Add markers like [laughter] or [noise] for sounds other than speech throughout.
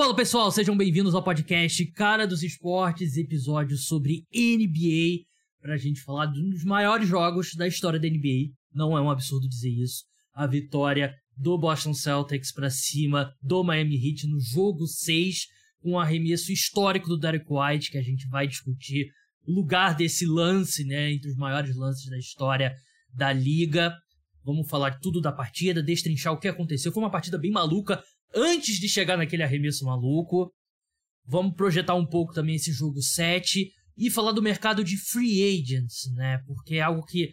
Fala pessoal, sejam bem-vindos ao podcast Cara dos Esportes, episódio sobre NBA, pra gente falar de um dos maiores jogos da história da NBA. Não é um absurdo dizer isso. A vitória do Boston Celtics para cima do Miami Heat no jogo 6, com um arremesso histórico do Derek White, que a gente vai discutir o lugar desse lance, né, entre os maiores lances da história da liga. Vamos falar tudo da partida, destrinchar o que aconteceu. Foi uma partida bem maluca antes de chegar naquele arremesso maluco. Vamos projetar um pouco também esse jogo 7 e falar do mercado de free agents, né? Porque é algo que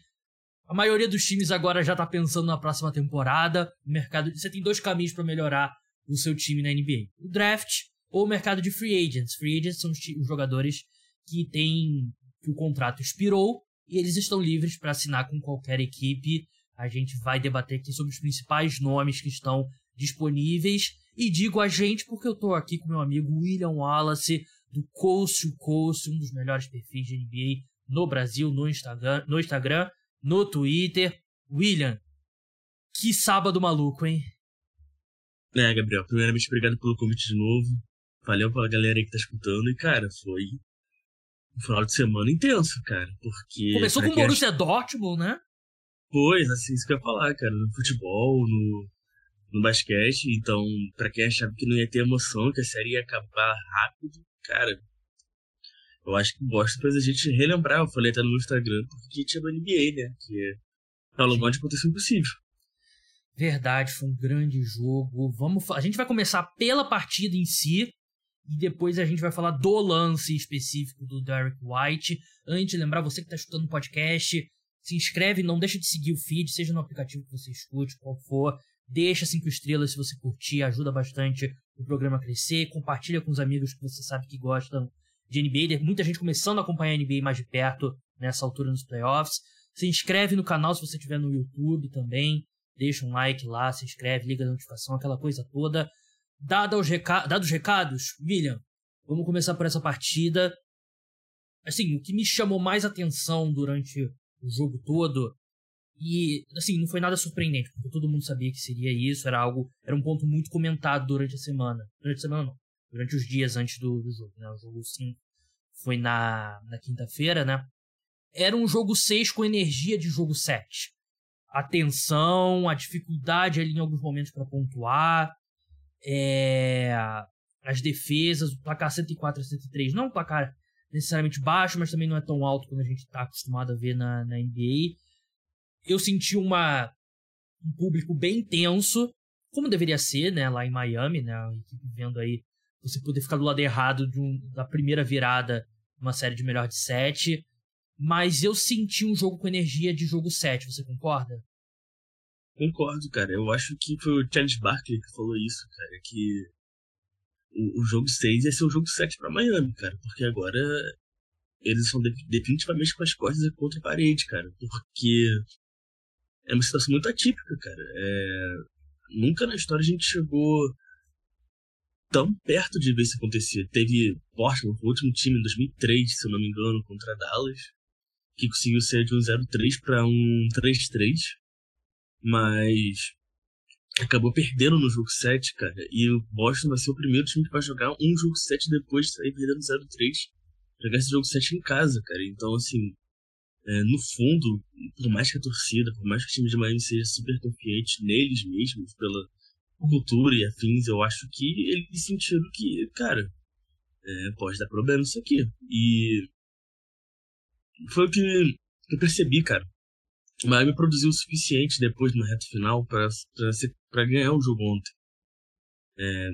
a maioria dos times agora já tá pensando na próxima temporada. O mercado, você tem dois caminhos para melhorar o seu time na NBA: o draft ou o mercado de free agents. Free agents são os, os jogadores que têm que o contrato expirou e eles estão livres para assinar com qualquer equipe. A gente vai debater aqui sobre os principais nomes que estão disponíveis. E digo a gente porque eu tô aqui com meu amigo William Wallace, do Coast Coast, um dos melhores perfis de NBA no Brasil, no Instagram, no, Instagram, no Twitter. William, que sábado maluco, hein? É, Gabriel, primeiramente obrigado pelo convite de novo. Valeu pra galera aí que tá escutando. E, cara, foi um final de semana intenso, cara. Porque. Começou com o Borussia acha... Dortmund, né? Pois, assim, isso que eu ia falar, cara. No futebol, no, no basquete. Então, para quem achava que não ia ter emoção, que a série ia acabar rápido, cara. Eu acho que Boston fez a gente relembrar. Eu falei até no Instagram, porque tinha no NBA, né? Que é o lugar aconteceu impossível. Verdade, foi um grande jogo. Vamos, a gente vai começar pela partida em si e depois a gente vai falar do lance específico do Derek White. Antes lembrar você que está escutando o podcast, se inscreve, não deixa de seguir o feed, seja no aplicativo que você escute, qual for. Deixa cinco estrelas se você curtir, ajuda bastante o programa a crescer. Compartilha com os amigos que você sabe que gostam de NBA. Muita gente começando a acompanhar a NBA mais de perto nessa altura nos playoffs. Se inscreve no canal se você estiver no YouTube também. Deixa um like lá, se inscreve, liga a notificação, aquela coisa toda. Dado os reca dados os recados, William, vamos começar por essa partida. Assim, o que me chamou mais atenção durante o jogo todo e, assim, não foi nada surpreendente, porque todo mundo sabia que seria isso, era algo, era um ponto muito comentado durante a semana. Durante a semana não, durante os dias antes do, do jogo, né? O jogo 5 foi na, na quinta-feira, né? Era um jogo 6 com energia de jogo 7. A tensão, a dificuldade ali em alguns momentos para pontuar, é, as defesas, o placar 104 a 103, não um placar necessariamente baixo, mas também não é tão alto quando a gente está acostumado a ver na, na NBA eu senti uma, um público bem tenso, como deveria ser, né, lá em Miami, né, a equipe vendo aí você poder ficar do lado errado um, da primeira virada numa série de melhor de sete, mas eu senti um jogo com energia de jogo 7, você concorda? Concordo, cara. Eu acho que foi o Charles Barkley que falou isso, cara, que o, o jogo 6 ia ser o jogo 7 para Miami, cara, porque agora eles são de, definitivamente com as costas contra a parede, cara, porque é uma situação muito atípica, cara. É... Nunca na história a gente chegou tão perto de ver isso acontecer. Teve Portland, o último time em 2003, se eu não me engano, contra Dallas, que conseguiu ser de um 0-3 para um 3-3, mas acabou perdendo no jogo 7, cara. E o Boston vai ser o primeiro time que vai jogar um jogo 7 depois de sair perdendo 0-3. Jogar esse jogo 7 em casa, cara. Então, assim, é, no fundo, por mais que a torcida, por mais que o time de Miami seja super confiante neles mesmos, pela cultura e afins, eu acho que eles sentiram que, cara, é, pode dar problema isso aqui. E foi o que eu percebi, cara. O Miami produziu o suficiente depois no reto final para ganhar o jogo ontem. É,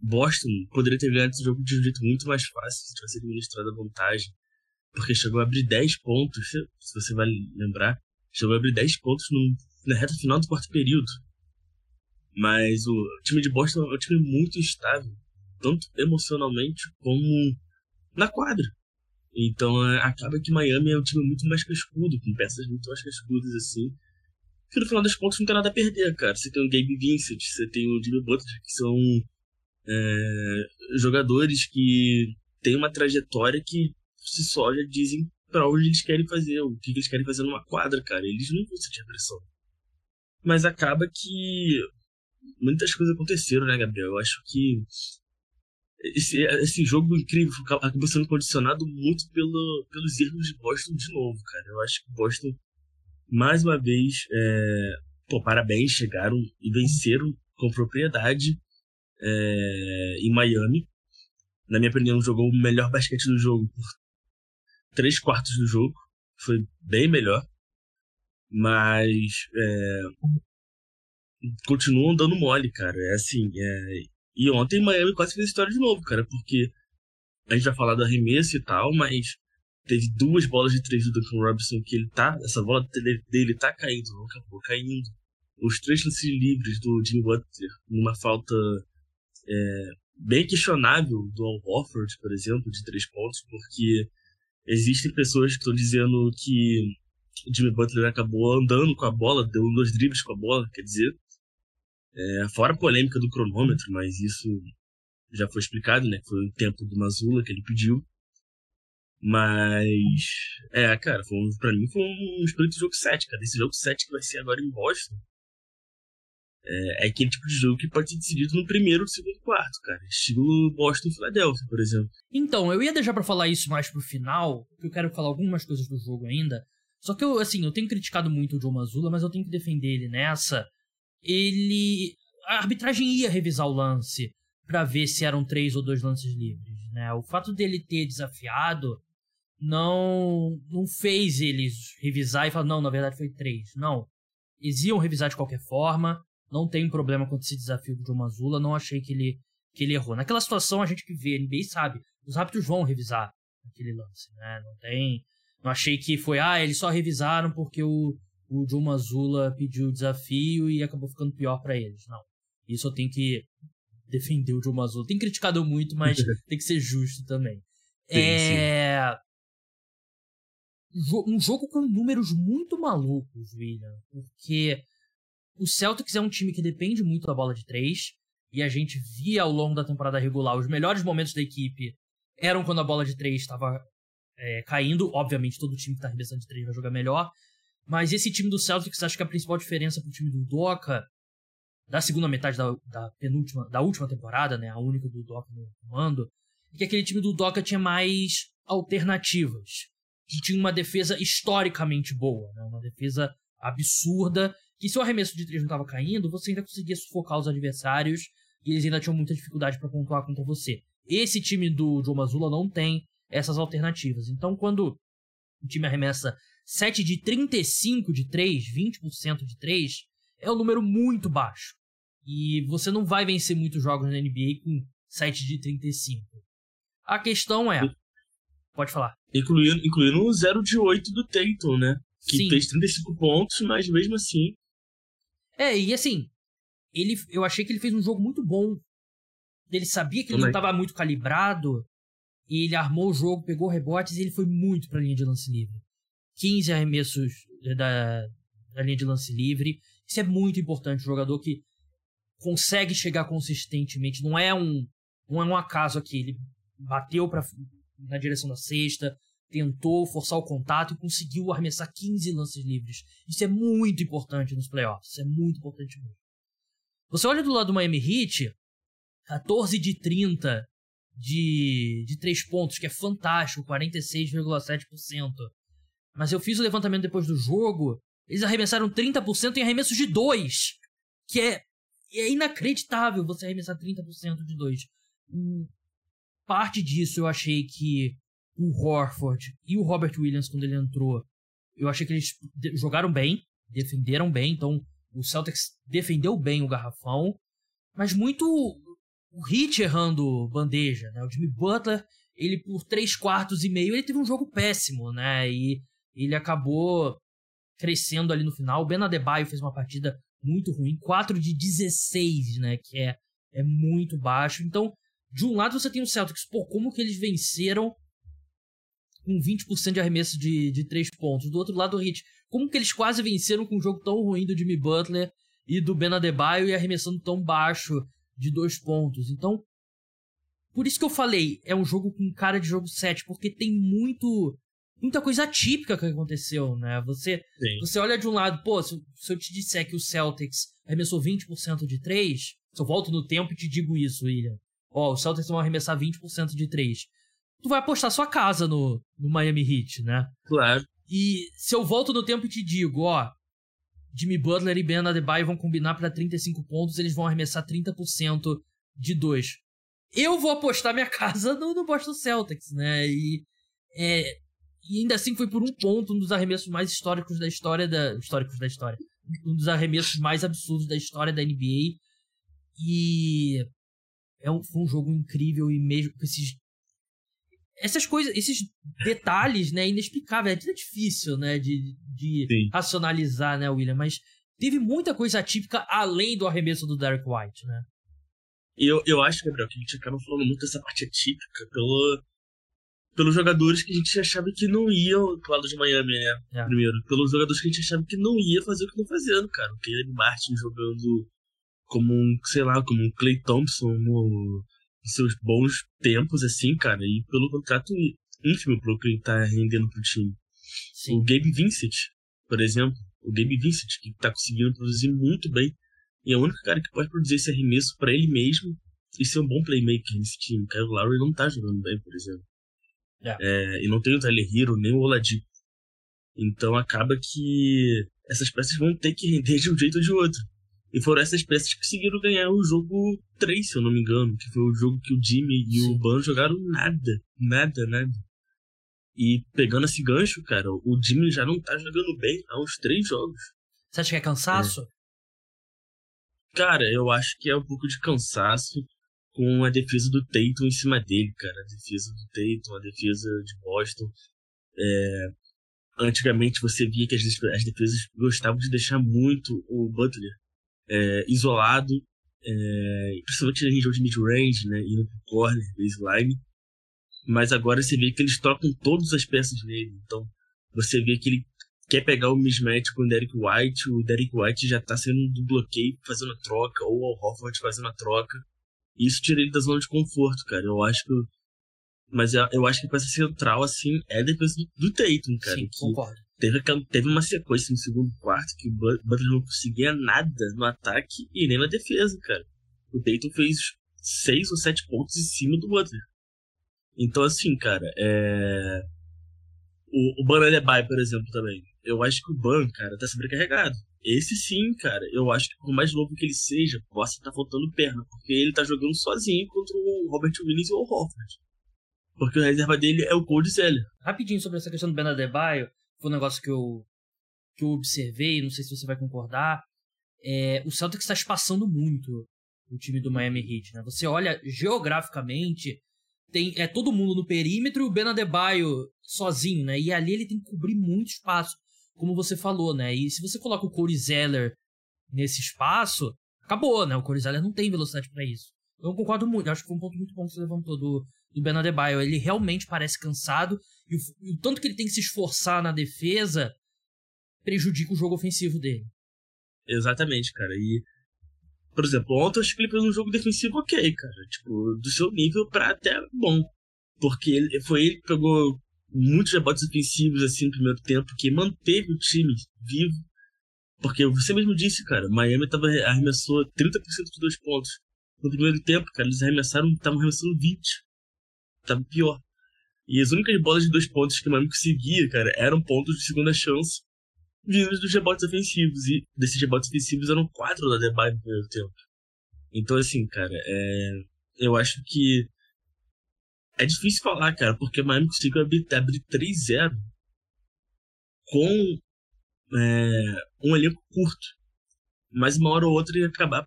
Boston poderia ter ganhado esse jogo de um jeito muito mais fácil se tivesse administrado a vantagem porque chegou a abrir 10 pontos, se você vai lembrar, chegou a abrir 10 pontos no, na reta final do quarto período. Mas o time de Boston é um time muito estável, tanto emocionalmente como na quadra. Então é, acaba que Miami é um time muito mais cascudo, com peças muito mais cascudas assim. Que no final das contas não tem nada a perder, cara. Você tem o Gabe Vincent, você tem o Jimmy Butler, que são é, jogadores que têm uma trajetória que se só já dizem para onde eles querem fazer, o que eles querem fazer numa quadra, cara. Eles não vão sentir a pressão. Mas acaba que muitas coisas aconteceram, né, Gabriel? Eu acho que esse, esse jogo incrível acabou sendo condicionado muito pelo, pelos erros de Boston de novo, cara. Eu acho que Boston, mais uma vez, é, pô, parabéns, chegaram e venceram com propriedade é, em Miami. Na minha opinião, jogou o melhor basquete do jogo por três quartos do jogo. Foi bem melhor. Mas é, continuam dando mole, cara. É assim, é, e ontem Miami quase fez história de novo, cara, porque a gente vai falar do arremesso e tal, mas teve duas bolas de três do Duncan Robinson que ele tá, essa bola dele tá caindo, não acabou caindo. Os três lances livres do Jimmy Butler, numa falta é, bem questionável do Al Horford, por exemplo, de três pontos, porque existem pessoas que estão dizendo que Jimmy Butler acabou andando com a bola, deu dois dribles com a bola, quer dizer, é, fora a polêmica do cronômetro, mas isso já foi explicado, né? Foi o tempo do Mazula que ele pediu. Mas, é, cara, foi pra mim foi um espírito de jogo 7, cara. Esse jogo 7 que vai ser agora em Boston. É, é aquele tipo de jogo que pode ser decidido no primeiro ou segundo quarto, cara. Estilo Boston e Philadelphia, por exemplo. Então, eu ia deixar para falar isso mais pro final, porque eu quero falar algumas coisas do jogo ainda. Só que eu, assim, eu tenho criticado muito o Joe Mazula, mas eu tenho que defender ele nessa ele. A arbitragem ia revisar o lance para ver se eram três ou dois lances livres. Né? O fato dele ter desafiado não não fez eles revisar e falar, não, na verdade foi três. Não. Eles iam revisar de qualquer forma. Não tem problema com esse desafio do John Mazula. Não achei que ele, que ele errou. Naquela situação, a gente que vê, NBA sabe. Os árbitros vão revisar aquele lance, né? Não tem. Não achei que foi, ah, eles só revisaram porque o, o Joe Mazula pediu o desafio e acabou ficando pior para eles. Não. Isso eu tenho que defender o Joe Mazula. Tem criticado muito, mas [laughs] tem que ser justo também. Sim, é. Sim. Um jogo com números muito malucos, William. Porque o Celtics é um time que depende muito da bola de três. E a gente via ao longo da temporada regular os melhores momentos da equipe eram quando a bola de três estava é, caindo. Obviamente, todo time que está arremessando de três vai jogar melhor. Mas esse time do Celtics, acho que a principal diferença pro time do Doca, da segunda metade da, da penúltima, da última temporada, né, a única do Doca no comando, é que aquele time do Doca tinha mais alternativas. Que tinha uma defesa historicamente boa, né, uma defesa absurda, que se o arremesso de três não estava caindo, você ainda conseguia sufocar os adversários e eles ainda tinham muita dificuldade para pontuar contra você. Esse time do Joe Mazzulla não tem essas alternativas. Então, quando o time arremessa 7 de 35 de 3, 20% de 3, é um número muito baixo. E você não vai vencer muitos jogos na NBA com 7 de 35. A questão é. Pode falar. Incluindo, incluindo o 0 de 8 do Tatum, né? Que Sim. fez 35 pontos, mas mesmo assim. É, e assim, ele, eu achei que ele fez um jogo muito bom. Ele sabia que ele não estava muito calibrado. E ele armou o jogo, pegou rebotes e ele foi muito pra linha de lance livre. 15 arremessos da, da linha de lance livre. Isso é muito importante. Um jogador que consegue chegar consistentemente. Não é um, não é um acaso aqui. Ele bateu pra, na direção da cesta, tentou forçar o contato e conseguiu arremessar 15 lances livres. Isso é muito importante nos playoffs. Isso é muito importante mesmo. Você olha do lado do Miami Heat, 14 de 30 de, de 3 pontos, que é fantástico, 46,7%. Mas eu fiz o levantamento depois do jogo. Eles arremessaram 30% em arremessos de 2. Que é, é inacreditável você arremessar 30% de 2. Um, parte disso eu achei que o Horford e o Robert Williams, quando ele entrou, eu achei que eles jogaram bem, defenderam bem. Então o Celtics defendeu bem o garrafão. Mas muito o Hit errando bandeja, né? O Jimmy Butler, ele por 3 quartos e meio, ele teve um jogo péssimo, né? E ele acabou crescendo ali no final. O Ben Adebayo fez uma partida muito ruim, 4 de 16, né, que é, é muito baixo. Então, de um lado você tem o Celtics, pô, como que eles venceram com 20% de arremesso de, de 3 pontos? Do outro lado o Heat, como que eles quase venceram com um jogo tão ruim do Jimmy Butler e do Ben Adebayo e arremessando tão baixo de 2 pontos? Então, por isso que eu falei, é um jogo com cara de jogo 7, porque tem muito muita coisa atípica que aconteceu, né? Você, você olha de um lado, pô, se, se eu te disser que o Celtics arremessou 20% de 3, se eu volto no tempo e te digo isso, William. ó, os Celtics vão arremessar 20% de 3. Tu vai apostar sua casa no, no Miami Heat, né? Claro. E se eu volto no tempo e te digo, ó, Jimmy Butler e Ben Adebayo vão combinar para 35 pontos, eles vão arremessar 30% de 2. Eu vou apostar minha [laughs] casa no, no Boston Celtics, né? E, é, e ainda assim foi por um ponto, um dos arremessos mais históricos da história da. Históricos da história. Um dos arremessos mais absurdos da história da NBA. E é um, foi um jogo incrível e mesmo com esses essas coisas, esses detalhes, né, inexplicáveis, é difícil, né, de, de racionalizar, né, William, mas teve muita coisa atípica além do arremesso do Derek White, né? Eu, eu acho, Gabriel, que a gente acaba falando muito dessa parte atípica pelo, pelos jogadores que a gente achava que não iam, pro lado de Miami, né, é. primeiro, pelos jogadores que a gente achava que não ia fazer o que estão fazendo, cara. O Caleb Martin jogando como um, sei lá, como um Clay Thompson no, seus bons tempos, assim, cara, e pelo contrato ínfimo pro que ele tá rendendo pro time. Sim. O Gabe Vincent, por exemplo, o Gabe Vincent, que tá conseguindo produzir muito bem, e é o único cara que pode produzir esse arremesso para ele mesmo e ser um bom playmaker nesse time. Kyle Lowry não tá jogando bem, por exemplo. Yeah. É, e não tem o Tyler Hero, nem o Oladipo. Então acaba que essas peças vão ter que render de um jeito ou de outro. E foram essas peças que conseguiram ganhar o jogo 3, se eu não me engano. Que foi o jogo que o Jimmy e Sim. o Ban jogaram nada. Nada, nada. E pegando esse gancho, cara, o Jimmy já não tá jogando bem há uns três jogos. Você acha que é cansaço? É. Cara, eu acho que é um pouco de cansaço com a defesa do Tatum em cima dele, cara. A defesa do Tatum, a defesa de Boston. É... Antigamente você via que as, as defesas gostavam de deixar muito o Butler é, isolado, é, principalmente na região de mid-range, né, indo pro corner, baseline. Mas agora você vê que eles trocam todas as peças nele. Então você vê que ele quer pegar o mismatch com o Derek White, o Derek White já tá saindo do bloqueio, fazendo a troca, ou o Hofford fazendo a troca. E isso tira ele da zona de conforto, cara. Eu acho que. Mas eu, eu acho que a peça central, assim, é depois do, do Tatum, cara. Sim, concordo. Teve, teve uma sequência no segundo quarto que o Butler não conseguia nada no ataque e nem na defesa, cara. O Dayton fez seis ou sete pontos em cima do Butler. Então, assim, cara, é... O, o Ban Adebayo, por exemplo, também. Eu acho que o Ban, cara, tá sobrecarregado. Esse sim, cara, eu acho que por mais novo que ele seja, possa estar tá faltando perna, porque ele tá jogando sozinho contra o Robert Williams e o Horford. Porque a reserva dele é o Cody Zeller. Rapidinho sobre essa questão do Ben Adebayo, foi um negócio que eu, que eu observei, não sei se você vai concordar. É, o Celtics está espaçando muito o time do Miami Heat, né? Você olha geograficamente, tem é todo mundo no perímetro e o Ben Adebayo sozinho, né? E ali ele tem que cobrir muito espaço, como você falou, né? E se você coloca o Corey Zeller nesse espaço, acabou, né? O Corey Zeller não tem velocidade para isso. Eu concordo muito, acho que foi um ponto muito bom que você levantou do, do Ben Adebayo. Ele realmente parece cansado e o, o tanto que ele tem que se esforçar na defesa prejudica o jogo ofensivo dele. Exatamente, cara. E, por exemplo, ontem ele fez um jogo defensivo ok, cara. Tipo, do seu nível pra até bom. Porque ele, foi ele que pegou muitos rebotes ofensivos assim no primeiro tempo, que manteve o time vivo. Porque você mesmo disse, cara, Miami tava, arremessou 30% de dois pontos. No primeiro tempo, cara, eles arremessaram, estavam arremessando 20 tava pior. E as únicas bolas de dois pontos que o Miami conseguia, cara, eram pontos de segunda chance vindos dos rebotes ofensivos. E desses rebotes ofensivos eram quatro da Debye no primeiro tempo. Então, assim, cara, é... eu acho que é difícil falar, cara, porque o Miami conseguiu abrir, abrir 3-0 com é, um elenco curto. Mas uma hora ou outra ia acabar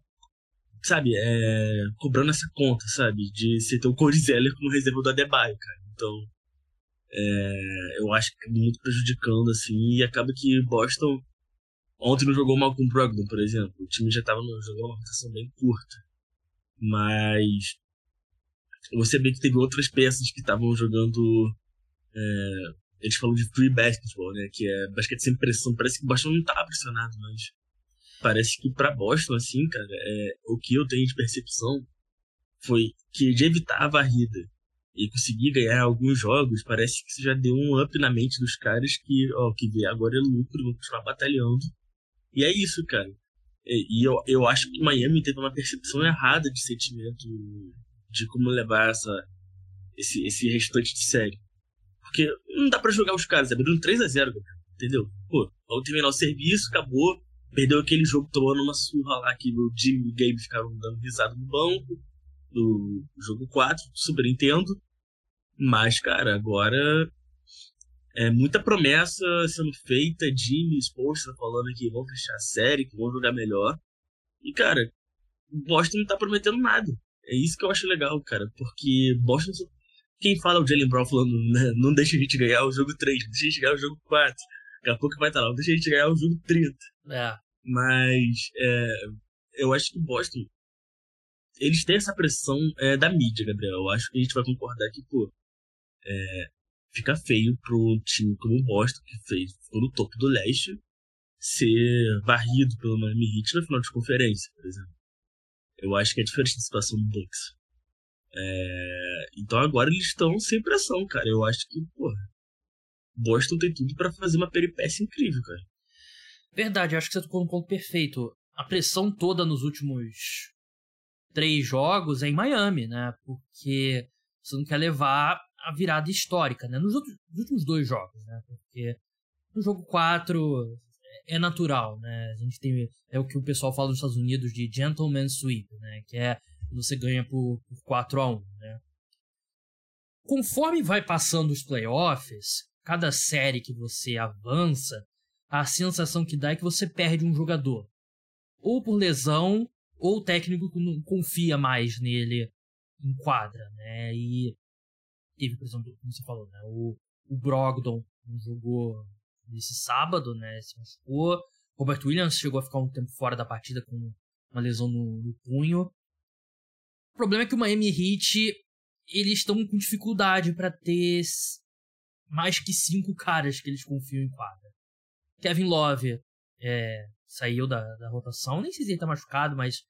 sabe, é, cobrando essa conta, sabe, de você ter o Cody Zeller como reserva do Adebayo, cara. Então, é, eu acho que é muito prejudicando, assim, e acaba que Boston ontem não jogou mal com o Brogdon, por exemplo. O time já estava jogando uma rotação bem curta. Mas você vê que teve outras peças que estavam jogando. É, eles falam de free basketball, né? Que é basquete sem pressão. Parece que o Boston não tá pressionado, mas parece que para Boston, assim, cara, é, o que eu tenho de percepção foi que de evitar a varrida e conseguir ganhar alguns jogos, parece que isso já deu um up na mente dos caras que, ó, que vê agora é lucro, vão continuar batalhando. E é isso, cara. E, e eu, eu acho que Miami teve uma percepção errada de sentimento de como levar essa, esse, esse restante de série. Porque não dá para jogar os caras, abrindo 3 a 0 entendeu? Pô, vamos terminar o serviço, acabou. Perdeu aquele jogo tomando uma surra lá que o Jimmy e o Gabe ficaram dando risada no banco. Do jogo 4, Super Nintendo. Mas, cara, agora é muita promessa sendo feita. Jimmy, Spolstra falando que vão fechar a série, que vão jogar melhor. E, cara, Boston não tá prometendo nada. É isso que eu acho legal, cara. Porque Boston. Quem fala o Jalen Brown falando, né, não deixa a gente ganhar o jogo 3, deixa a gente ganhar o jogo 4. Daqui a pouco vai estar lá, deixa a gente ganhar o jogo 30. É. Mas é, eu acho que Boston. Eles têm essa pressão é, da mídia, Gabriel. Eu acho que a gente vai concordar que, pô. É, fica feio pro time como o Boston, que fez, ficou no topo do leste, ser varrido pelo Miami Heat na final de conferência, por exemplo. Eu acho que é diferente da situação do Bucks. É... Então agora eles estão sem pressão, cara. Eu acho que, porra, Boston tem tudo para fazer uma peripécia incrível, cara. Verdade, acho que você tocou no ponto perfeito. A pressão toda nos últimos três jogos é em Miami, né? Porque você não quer levar a virada histórica, né? Nos, outros, nos últimos dois jogos, né? Porque no jogo 4 é natural, né? A gente tem é o que o pessoal fala nos Estados Unidos de gentleman sweep, né? Que é você ganha por, por 4 a 1, né? Conforme vai passando os playoffs, cada série que você avança, a sensação que dá é que você perde um jogador. Ou por lesão, ou o técnico não confia mais nele em quadra, né? E teve, por exemplo, como você falou, né? O, o Brogdon não jogou nesse sábado, né? Se machucou. Robert Williams chegou a ficar um tempo fora da partida com uma lesão no, no punho. O problema é que o Miami Heat eles estão com dificuldade para ter mais que cinco caras que eles confiam em quadra. Kevin Love é, saiu da, da rotação, nem sei se ele tá machucado, mas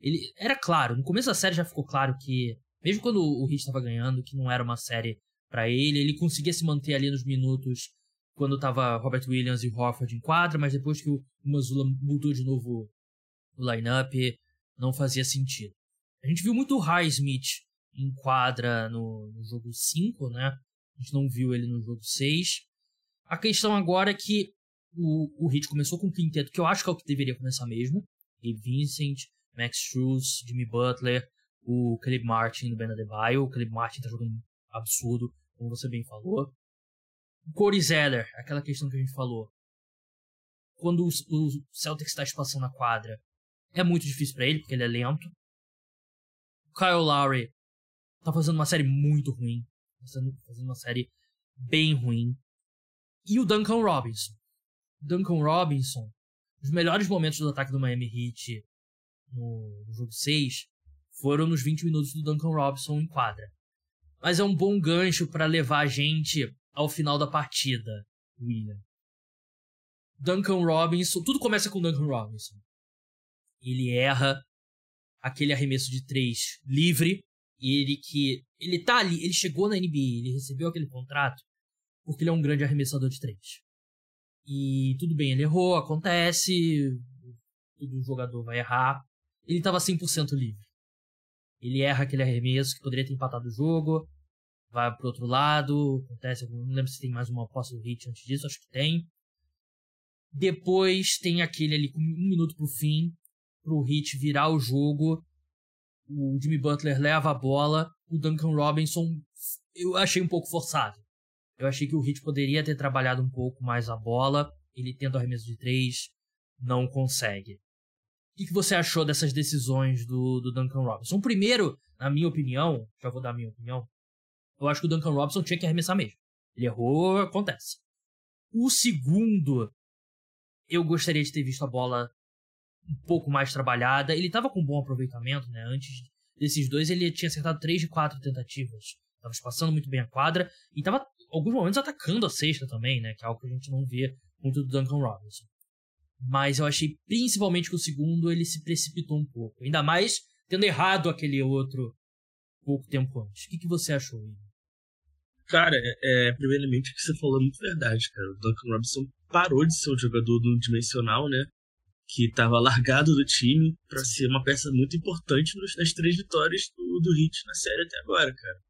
ele era claro, no começo da série já ficou claro que mesmo quando o Heat estava ganhando, que não era uma série para ele, ele conseguia se manter ali nos minutos quando tava Robert Williams e Horford em quadra, mas depois que o Mazula mudou de novo o lineup, não fazia sentido. A gente viu muito o Highsmith em quadra no, no jogo 5, né? A gente não viu ele no jogo 6. A questão agora é que o, o Heat começou com um quinteto que eu acho que é o que deveria começar mesmo. E Vincent, Max Struz, Jimmy Butler, o Caleb Martin no Ben Adebayo. O Caleb Martin tá jogando absurdo, como você bem falou. O Corey Zeller, aquela questão que a gente falou. Quando o, o Celtics está espaçando a quadra, é muito difícil para ele, porque ele é lento. O Kyle Lowry tá fazendo uma série muito ruim. Fazendo, fazendo uma série bem ruim. E o Duncan Robinson. Duncan Robinson, os melhores momentos do ataque do Miami Heat no, jogo 6 foram nos 20 minutos do Duncan Robinson em quadra. Mas é um bom gancho para levar a gente ao final da partida, William. Duncan Robinson, tudo começa com Duncan Robinson. Ele erra aquele arremesso de três livre, ele que ele tá ali, ele chegou na NBA, ele recebeu aquele contrato porque ele é um grande arremessador de três. E tudo bem, ele errou, acontece, todo jogador vai errar. Ele estava 100% livre. Ele erra aquele arremesso que poderia ter empatado o jogo, vai pro outro lado, acontece, não lembro se tem mais uma posse do hit antes disso, acho que tem. Depois tem aquele ali com um minuto pro fim, pro hit virar o jogo. O Jimmy Butler leva a bola, o Duncan Robinson eu achei um pouco forçado. Eu achei que o Hit poderia ter trabalhado um pouco mais a bola. Ele tenta o arremesso de três, não consegue. O que, você achou dessas decisões do, do Duncan Robinson? Primeiro, na minha opinião, já vou dar a minha opinião, eu acho que o Duncan Robinson tinha que arremessar mesmo. Ele errou, acontece. O segundo, eu gostaria de ter visto a bola um pouco mais trabalhada. Ele estava com bom aproveitamento, né? Antes desses dois, ele tinha acertado 3 de 4 tentativas. Estava espaçando muito bem a quadra e estava alguns momentos atacando a sexta também, né? Que é algo que a gente não vê muito do Duncan Robinson. Mas eu achei principalmente que o segundo ele se precipitou um pouco. Ainda mais tendo errado aquele outro pouco tempo antes. O que, que você achou, Igor? Cara, é, é, primeiramente o que você falou é muito verdade, cara. O Duncan Robinson parou de ser um jogador do dimensional, né? que estava largado do time para ser uma peça muito importante nas três vitórias do, do Heat na série até agora, cara.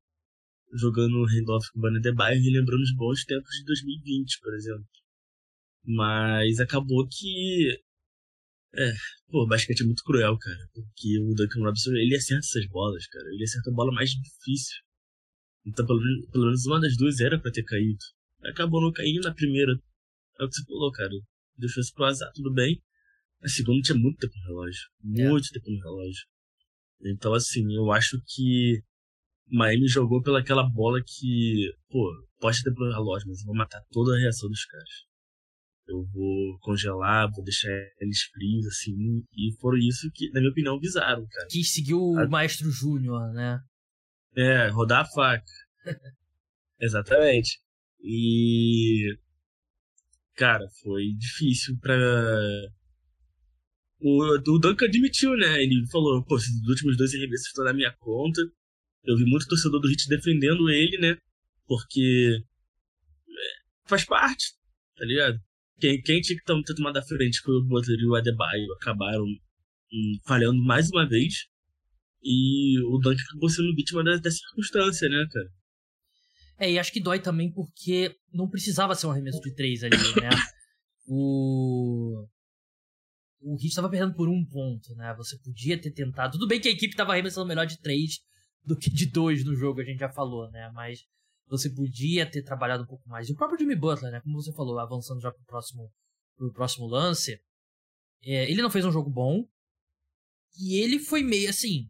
Jogando handoff com o Banner de Bayer e lembrando os bons tempos de 2020, por exemplo. Mas acabou que. É, pô, o basquete é muito cruel, cara. Porque o Duncan Robinson, ele acerta essas bolas, cara. Ele acerta a bola mais difícil. Então, pelo, pelo menos uma das duas era para ter caído. Acabou não caindo na primeira. É o que você falou, cara. Deixou isso pro azar, tudo bem. A segunda tinha muito tempo no relógio. É. Muito é. tempo no relógio. Então, assim, eu acho que Miami jogou pelaquela bola que, pô, pode ter no relógio, mas eu vou matar toda a reação dos caras. Eu vou congelar, vou deixar eles frios, assim. E foram isso que, na minha opinião, visaram, cara. Que seguiu a... o Maestro Júnior, né? É, rodar a faca. [laughs] Exatamente. E. Cara, foi difícil pra. O, o Duncan admitiu, né? Ele falou: pô, esses últimos dois arremessos estão na minha conta. Eu vi muito torcedor do Hit defendendo ele, né? Porque. É, faz parte, tá ligado? Quem, quem tinha que ter tomado a frente foi o Butler e o Adebayo acabaram hum, falhando mais uma vez. E o Duncan acabou sendo vítima da, da circunstância, né, cara? É, e acho que dói também porque não precisava ser um arremesso de três ali, né? [coughs] o. O Heat estava perdendo por um ponto, né? Você podia ter tentado. Tudo bem que a equipe estava arremessando melhor de três do que de dois no jogo, a gente já falou, né? Mas você podia ter trabalhado um pouco mais. E o próprio Jimmy Butler, né? Como você falou, avançando já pro próximo, pro próximo lance, é, ele não fez um jogo bom. E ele foi meio assim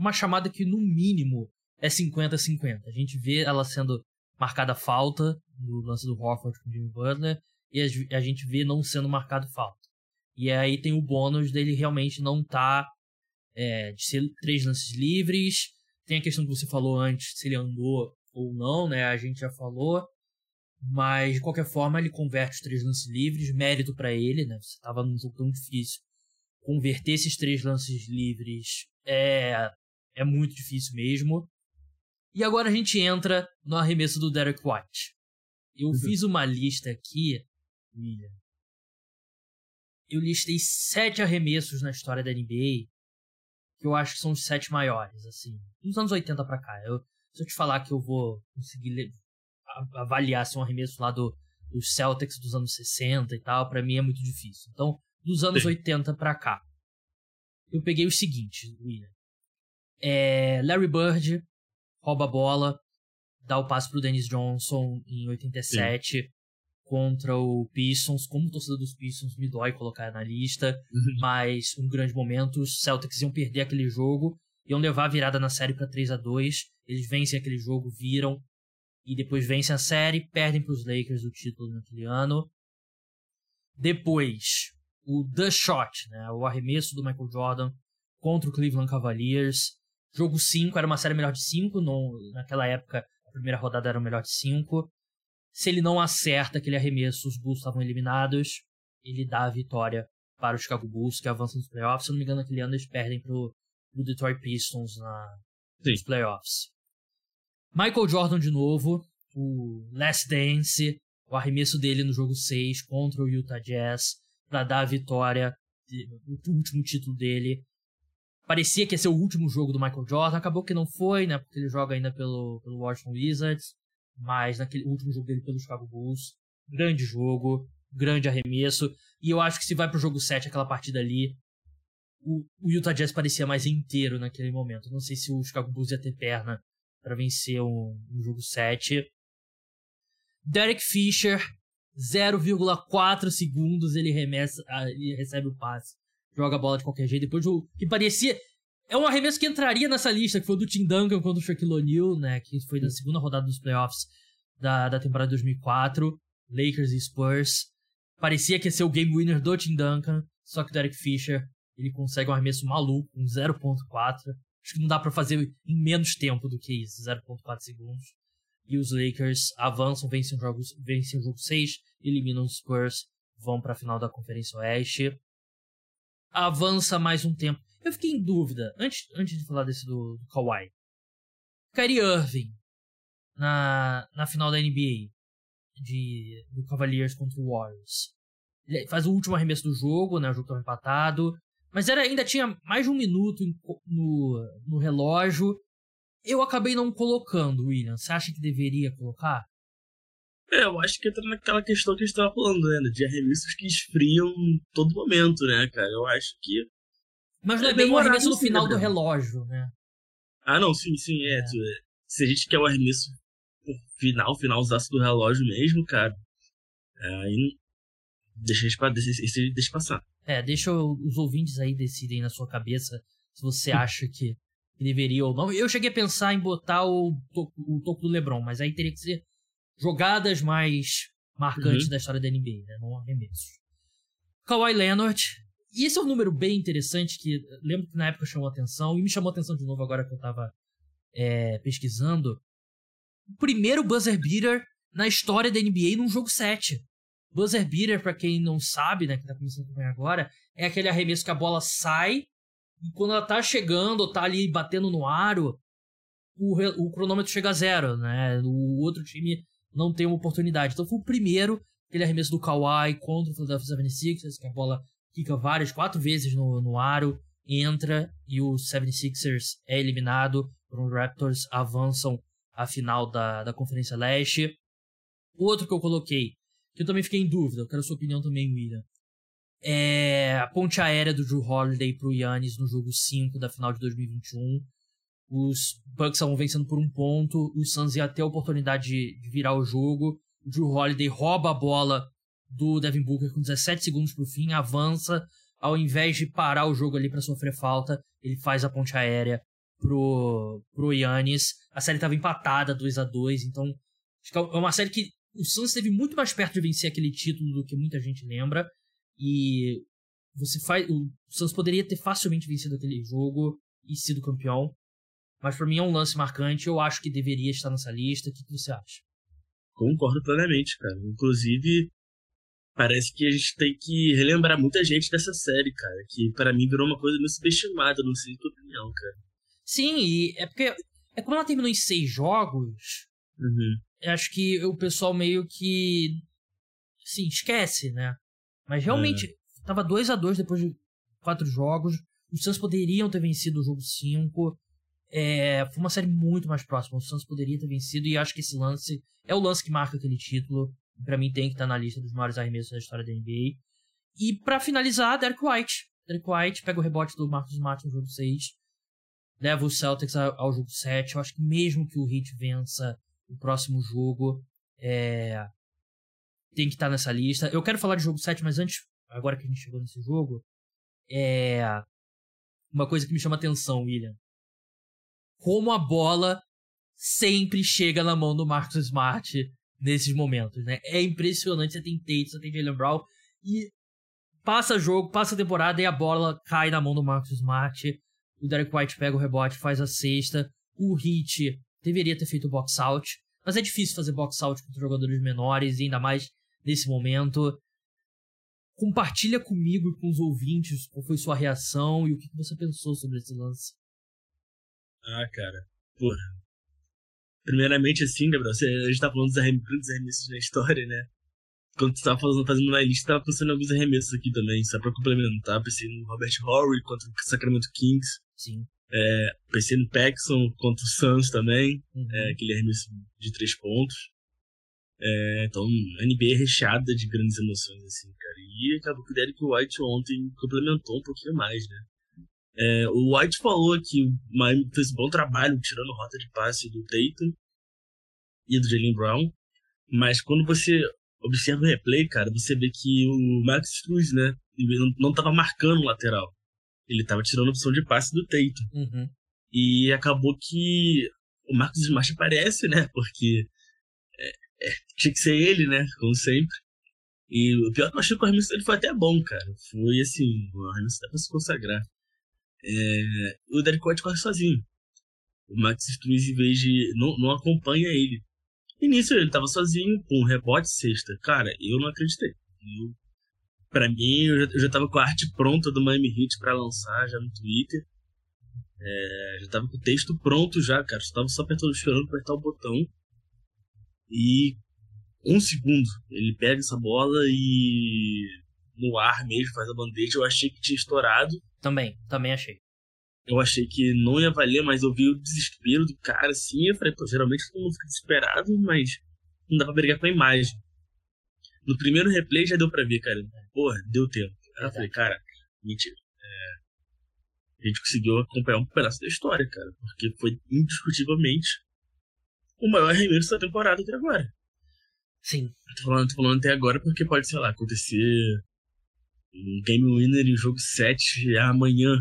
uma chamada que, no mínimo, é 50-50. A gente vê ela sendo marcada falta no lance do Horford com o Jimmy Butler e a gente vê não sendo marcado falta. E aí tem o bônus dele realmente não estar tá, é, de ser três lances livres. Tem a questão que você falou antes, se ele andou ou não, né? A gente já falou. Mas, de qualquer forma, ele converte os três lances livres, mérito para ele, né? Você tava num jogo tão difícil. Converter esses três lances livres é é muito difícil mesmo. E agora a gente entra no arremesso do Derek White. Eu uhum. fiz uma lista aqui, William. Eu listei sete arremessos na história da NBA que eu acho que são os sete maiores, assim, dos anos 80 para cá. Eu, se eu te falar que eu vou conseguir avaliar se assim, um arremesso lá do, dos Celtics dos anos 60 e tal, para mim é muito difícil. Então, dos anos Sim. 80 para cá, eu peguei os seguintes, William. É, Larry Bird rouba a bola, dá o passe pro Dennis Johnson em 87 Sim. Contra o Pistons. Como torcedor dos Pistons, me dói colocar na lista, uhum. mas um grande momento. Os Celtics iam perder aquele jogo, iam levar a virada na série para 3 a 2 Eles vencem aquele jogo, viram, e depois vencem a série, perdem para os Lakers o título naquele ano. Depois, o The Shot, né, o arremesso do Michael Jordan contra o Cleveland Cavaliers. Jogo 5 era uma série melhor de 5, naquela época a primeira rodada era o melhor de 5. Se ele não acerta aquele arremesso, os Bulls estavam eliminados. Ele dá a vitória para os Chicago Bulls, que avançam nos playoffs. Se não me engano, aquele ano eles perdem pro, pro Detroit Pistons na, nos playoffs. Michael Jordan de novo, o Last Dance, o arremesso dele no jogo 6 contra o Utah Jazz para dar a vitória, o último título dele parecia que ia ser o último jogo do Michael Jordan, acabou que não foi, né? Porque ele joga ainda pelo, pelo Washington Wizards, mas naquele último jogo dele pelo Chicago Bulls, grande jogo, grande arremesso, e eu acho que se vai pro jogo 7, aquela partida ali, o, o Utah Jazz parecia mais inteiro naquele momento. Não sei se o Chicago Bulls ia ter perna para vencer um, um jogo 7. Derek Fisher, 0,4 segundos ele, remessa, ah, ele recebe o passe joga a bola de qualquer jeito. Depois o que parecia. É um arremesso que entraria nessa lista, que foi do Tim Duncan contra o Shaquille O'Neal, né? Que foi na segunda rodada dos playoffs da, da temporada 2004. Lakers e Spurs. Parecia que ia ser o game winner do Tim Duncan, só que o Derek Fisher ele consegue um arremesso maluco, um 0.4. Acho que não dá para fazer em menos tempo do que isso, 0.4 segundos. E os Lakers avançam, vencem o jogo, vencem o jogo 6, eliminam os Spurs, vão para a final da Conferência Oeste avança mais um tempo. Eu fiquei em dúvida, antes, antes de falar desse do, do Kawhi. Kyrie Irving, na, na final da NBA, de, do Cavaliers contra o Warriors. Ele faz o último arremesso do jogo, né? O jogo estava empatado. Mas era, ainda tinha mais de um minuto no, no relógio. Eu acabei não colocando, William. Você acha que deveria colocar? É, eu acho que entra naquela questão que a gente tava falando, né? De arremessos que esfriam todo momento, né, cara? Eu acho que. Mas não é, é bem um arremesso no final do relógio, né? Ah, não, sim, sim, é. é. Se a gente quer o arremesso final, finalzaço do relógio mesmo, cara, aí deixa, deixa, deixa passar. É, deixa os ouvintes aí decidem na sua cabeça se você [laughs] acha que deveria ou não. Eu cheguei a pensar em botar o, o toco do LeBron, mas aí teria que ser jogadas mais marcantes uhum. da história da NBA, né? Não arremessos. Kawhi Leonard. E esse é um número bem interessante que lembro que na época chamou atenção e me chamou atenção de novo agora que eu tava é, pesquisando. O primeiro buzzer beater na história da NBA num jogo 7. Buzzer beater, para quem não sabe, né, que tá começando a acompanhar agora, é aquele arremesso que a bola sai e quando ela tá chegando ou tá ali batendo no aro, o, o cronômetro chega a zero, né? O outro time não tem uma oportunidade. Então foi o primeiro, aquele arremesso do Kawhi contra o Philadelphia 76ers, que a bola fica várias, quatro vezes no, no aro, entra e o 76ers é eliminado. Os Raptors avançam à final da, da Conferência Leste. Outro que eu coloquei, que eu também fiquei em dúvida, eu quero a sua opinião também, William. É a ponte aérea do Drew Holiday pro Yannis no jogo 5 da final de 2021. Os Bucks estavam vencendo por um ponto, o Suns ia ter a oportunidade de, de virar o jogo. O Drew Holiday rouba a bola do Devin Booker com 17 segundos pro fim, avança, ao invés de parar o jogo ali para sofrer falta, ele faz a ponte aérea pro, pro Yannis. A série estava empatada 2 a 2 então é uma série que o Suns esteve muito mais perto de vencer aquele título do que muita gente lembra. E você faz. O Suns poderia ter facilmente vencido aquele jogo e sido campeão. Mas para mim é um lance marcante. Eu acho que deveria estar nessa lista. O que, que você acha? Concordo plenamente, cara. Inclusive, parece que a gente tem que relembrar muita gente dessa série, cara. Que para mim virou uma coisa meio subestimada, não sei a tua opinião, cara. Sim, e é porque. É como ela terminou em seis jogos. Uhum. Acho que o pessoal meio que. Sim, esquece, né? Mas realmente, é. tava 2 a 2 depois de quatro jogos. Os Suns poderiam ter vencido o jogo 5. É, foi uma série muito mais próxima. O Suns poderia ter vencido e acho que esse lance é o lance que marca aquele título. Para mim tem que estar tá na lista dos maiores arremessos da história da NBA. E para finalizar, Derek White. Derek White pega o rebote do Marcus Smart no jogo 6. Leva o Celtics ao jogo 7. Eu acho que mesmo que o Heat vença o próximo jogo, é... tem que estar tá nessa lista. Eu quero falar de jogo 7, mas antes, agora que a gente chegou nesse jogo, é uma coisa que me chama atenção, William como a bola sempre chega na mão do Marcus Smart nesses momentos, né? É impressionante, você tem Tate, você tem Jalen Brown e passa jogo, passa temporada e a bola cai na mão do Marcus Smart. O Derek White pega o rebote, faz a cesta. O Hit deveria ter feito box out, mas é difícil fazer box out contra jogadores menores, e ainda mais nesse momento. Compartilha comigo e com os ouvintes qual foi sua reação e o que você pensou sobre esse lance. Ah, cara. Porra. Primeiramente, assim, Gabriel, você, a gente tá falando dos grandes arremessos na história, né? Quando você tava fazendo, fazendo uma lista, tava pensando em alguns arremessos aqui também, só pra complementar. Pensei no Robert Horry contra o Sacramento Kings. Sim. É, pensei no Paxson contra o Suns também, uhum. é, aquele arremesso de três pontos. É, então, a NBA é recheada de grandes emoções, assim, cara. E acabou que o Derek White ontem complementou um pouquinho mais, né? É, o White falou que o Miami fez um bom trabalho tirando rota de passe do Tatum e do Jalen Brown, mas quando você observa o replay, cara, você vê que o Max Struz, né, não estava marcando o lateral. Ele estava tirando a opção de passe do Tatum. Uhum. E acabou que o Marcos Smart aparece, né, porque é, é, tinha que ser ele, né, como sempre. E o pior é que eu achei que o arremesso dele foi até bom, cara. Foi assim, o arremesso dá pra se consagrar é, o White corre sozinho. O Max Struz, em vez de. Não, não acompanha ele. E nisso ele tava sozinho, com um rebote sexta. Cara, eu não acreditei. Eu, pra mim, eu já, eu já tava com a arte pronta do Miami Heat pra lançar já no Twitter. É, já tava com o texto pronto já, cara. Só tava só apertando, esperando apertar o botão. E um segundo, ele pega essa bola e no ar mesmo, faz a bandeja, eu achei que tinha estourado. Também, também achei. Eu achei que não ia valer, mas eu vi o desespero do cara, assim, eu falei, pô, geralmente todo mundo fica desesperado, mas não dá pra brigar com a imagem. No primeiro replay já deu pra ver, cara. Porra, deu tempo. Aí eu falei, cara, mentira. É... A gente conseguiu acompanhar um pedaço da história, cara. Porque foi indiscutivelmente o maior arremesso da temporada até agora. Sim. Tô falando, tô falando até agora porque pode, sei lá, acontecer um game winner em jogo 7 amanhã.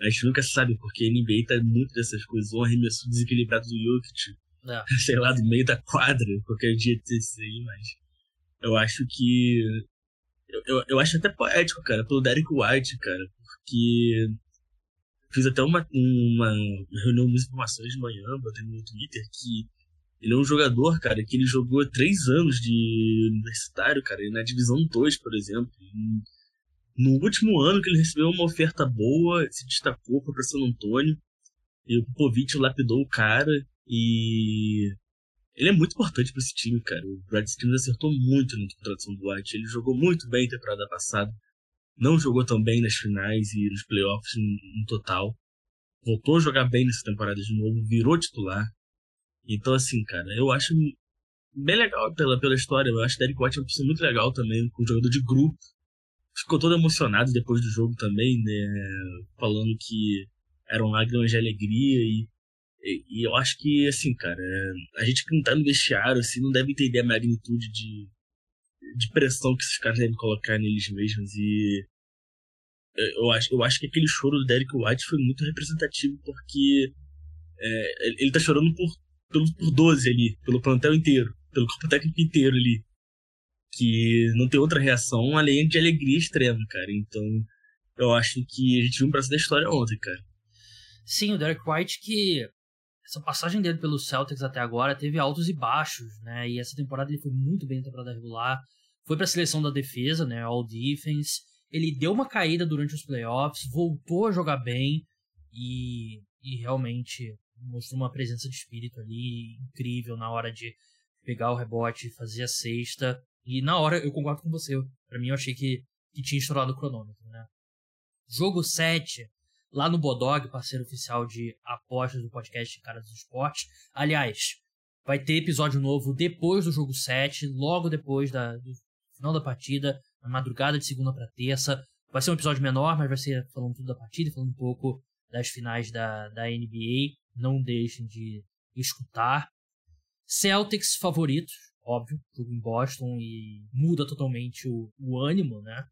A gente nunca sabe, porque a NBA tá muito dessas coisas. Um arremesso desequilibrado do Jokic. É. [laughs] Sei lá, do meio da quadra, qualquer dia desse aí, mas. Eu acho que. Eu, eu, eu acho até poético, cara, pelo Derek White, cara, porque. Fiz até uma, uma reunião de informações de manhã, botei no Twitter, que ele é um jogador, cara, que ele jogou três anos de universitário, cara, na divisão 2, por exemplo. No último ano que ele recebeu uma oferta boa, se destacou para San Antônio. E o Popovich lapidou o cara. E ele é muito importante para esse time, cara. O Brad Stevens acertou muito na contratação do White. Ele jogou muito bem na temporada passada. Não jogou tão bem nas finais e nos playoffs no total. Voltou a jogar bem nessa temporada de novo, virou titular. Então, assim, cara, eu acho bem legal pela, pela história. Eu acho Derek White é uma pessoa muito legal também, um jogador de grupo. Ficou todo emocionado depois do jogo também, né? Falando que eram lágrimas de alegria e, e, e, eu acho que, assim, cara, a gente que não tá no vestiário, assim, não deve entender a magnitude de, de pressão que esses caras devem colocar neles mesmos e eu acho, eu acho que aquele choro do Derek White foi muito representativo porque é, ele tá chorando por pelo, por 12 ali, pelo plantel inteiro, pelo corpo técnico inteiro ali. Que não tem outra reação além de alegria extrema, cara. Então, eu acho que a gente viu um braço da história ontem, cara. Sim, o Derek White que essa passagem dele pelo Celtics até agora teve altos e baixos, né? E essa temporada ele foi muito bem na temporada regular. Foi para a seleção da defesa, né? All Defense. Ele deu uma caída durante os playoffs, voltou a jogar bem e, e realmente mostrou uma presença de espírito ali incrível na hora de pegar o rebote, fazer a cesta. E na hora, eu concordo com você. Para mim, eu achei que, que tinha estourado o cronômetro, né? Jogo 7, lá no Bodog, parceiro oficial de apostas do podcast Cara dos Esportes. Aliás, vai ter episódio novo depois do jogo 7, logo depois da, do final da partida, na madrugada de segunda para terça. Vai ser um episódio menor, mas vai ser falando tudo da partida, falando um pouco das finais da, da NBA não deixem de escutar. Celtics favoritos, óbvio, jogo em Boston e muda totalmente o, o ânimo, né?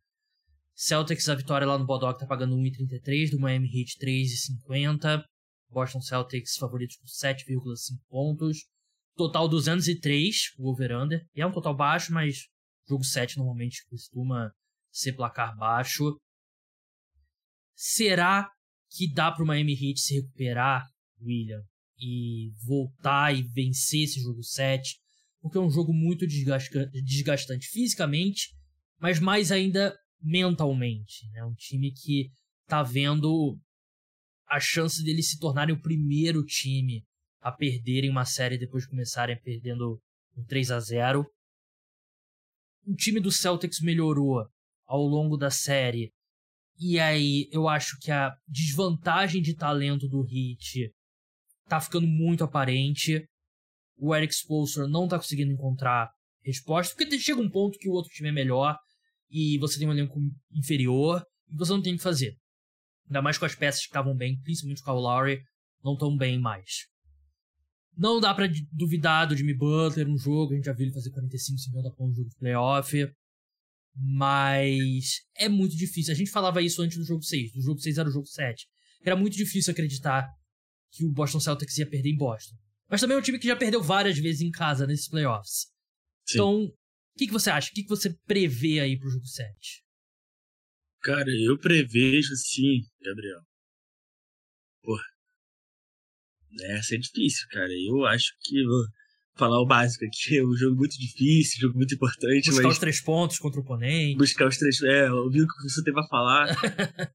Celtics, a vitória lá no Bodog tá pagando 1,33, do Miami Heat 3,50. Boston Celtics favoritos com 7,5 pontos. Total 203, o over-under. É um total baixo, mas jogo 7 normalmente costuma ser placar baixo. Será que dá para o Miami Heat se recuperar William, e voltar e vencer esse jogo 7, porque é um jogo muito desgastante fisicamente, mas mais ainda mentalmente. É um time que tá vendo a chance deles se tornarem o primeiro time a perderem uma série depois de começarem perdendo um 3 a 0 O time do Celtics melhorou ao longo da série. E aí, eu acho que a desvantagem de talento do Heat tá ficando muito aparente. O Eric Spolstra não tá conseguindo encontrar resposta, porque chega um ponto que o outro time é melhor e você tem um elenco inferior e você não tem o que fazer. Ainda mais com as peças que estavam bem, principalmente o Lowry, não tão bem mais. Não dá para duvidar do Jimmy Butler no jogo, a gente já viu ele fazer 45, 50 pontos no jogo de playoff. Mas é muito difícil. A gente falava isso antes do jogo 6. Do jogo 6 era o jogo 7. Era muito difícil acreditar que o Boston Celtics ia perder em Boston. Mas também é um time que já perdeu várias vezes em casa nesses playoffs. Sim. Então, o que, que você acha? O que, que você prevê aí pro jogo 7? Cara, eu prevejo sim, Gabriel. Porra. Essa é difícil, cara. Eu acho que. Vou falar o básico aqui. É um jogo muito difícil, um jogo muito importante. Buscar mas... os três pontos contra o oponente. Buscar os três. É, ouvi o que você teve a falar. [laughs]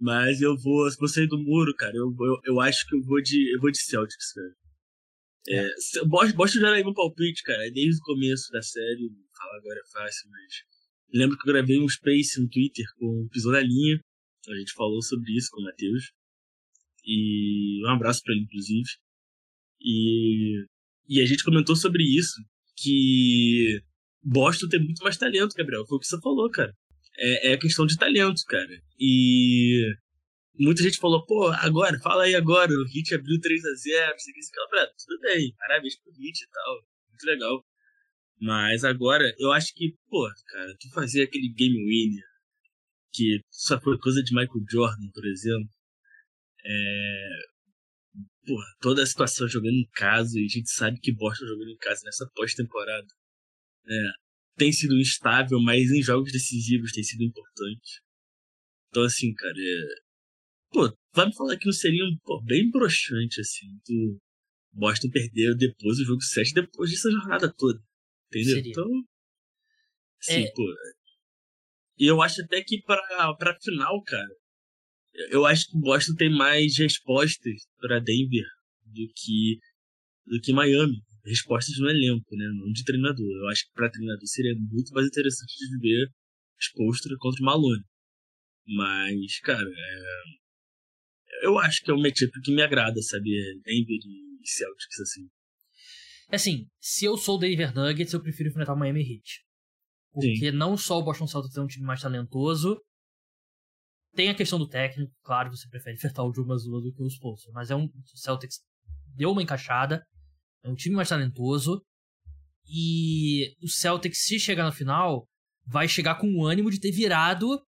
Mas eu vou, vou sair do muro, cara. Eu, eu, eu acho que eu vou de, eu vou de Celtics, cara. É, Boston já era no palpite, cara. Desde o começo da série, falar agora é fácil, mas Lembro que eu gravei um space no Twitter com o Pisou na Linha. A gente falou sobre isso com o Matheus. E um abraço para ele, inclusive. E, e a gente comentou sobre isso, que Boston tem muito mais talento, Gabriel. Foi o que você falou, cara. É, é questão de talento, cara. E muita gente falou, pô, agora, fala aí agora, o Hit abriu 3 a 0 não sei o que, você tudo bem, parabéns pro Hit e tal, muito legal. Mas agora, eu acho que, pô, cara, tu fazer aquele game winner, que só foi coisa de Michael Jordan, por exemplo, é... Pô, toda a situação jogando em casa, e a gente sabe que Boston jogando em casa nessa pós-temporada é, tem sido instável, mas em jogos decisivos tem sido importante. Então, assim, cara, é... pô, vai me falar que não seria pô, bem broxante, assim, tu Boston perder depois o jogo 7, depois dessa jornada toda. Entendeu? Seria. Então. Sim, é... pô. E eu acho até que pra, pra final, cara, eu acho que o Boston tem mais respostas para Denver do que, do que Miami. Respostas no elenco, né? Não de treinador. Eu acho que para treinador seria muito mais interessante de ver exposto contra o Malone. Mas, cara, é... eu acho que é um matchup que me agrada, sabe? Denver e Celtics, assim. Assim, se eu sou o Denver Nuggets, eu prefiro enfrentar o Miami Heat. Porque Sim. não só o Boston Celtics é um time mais talentoso, tem a questão do técnico, claro, você prefere enfrentar o Joe Mazzulla do que o Spolster, mas é um o Celtics deu uma encaixada, é um time mais talentoso e o Celtics se chegar na final vai chegar com o ânimo de ter virado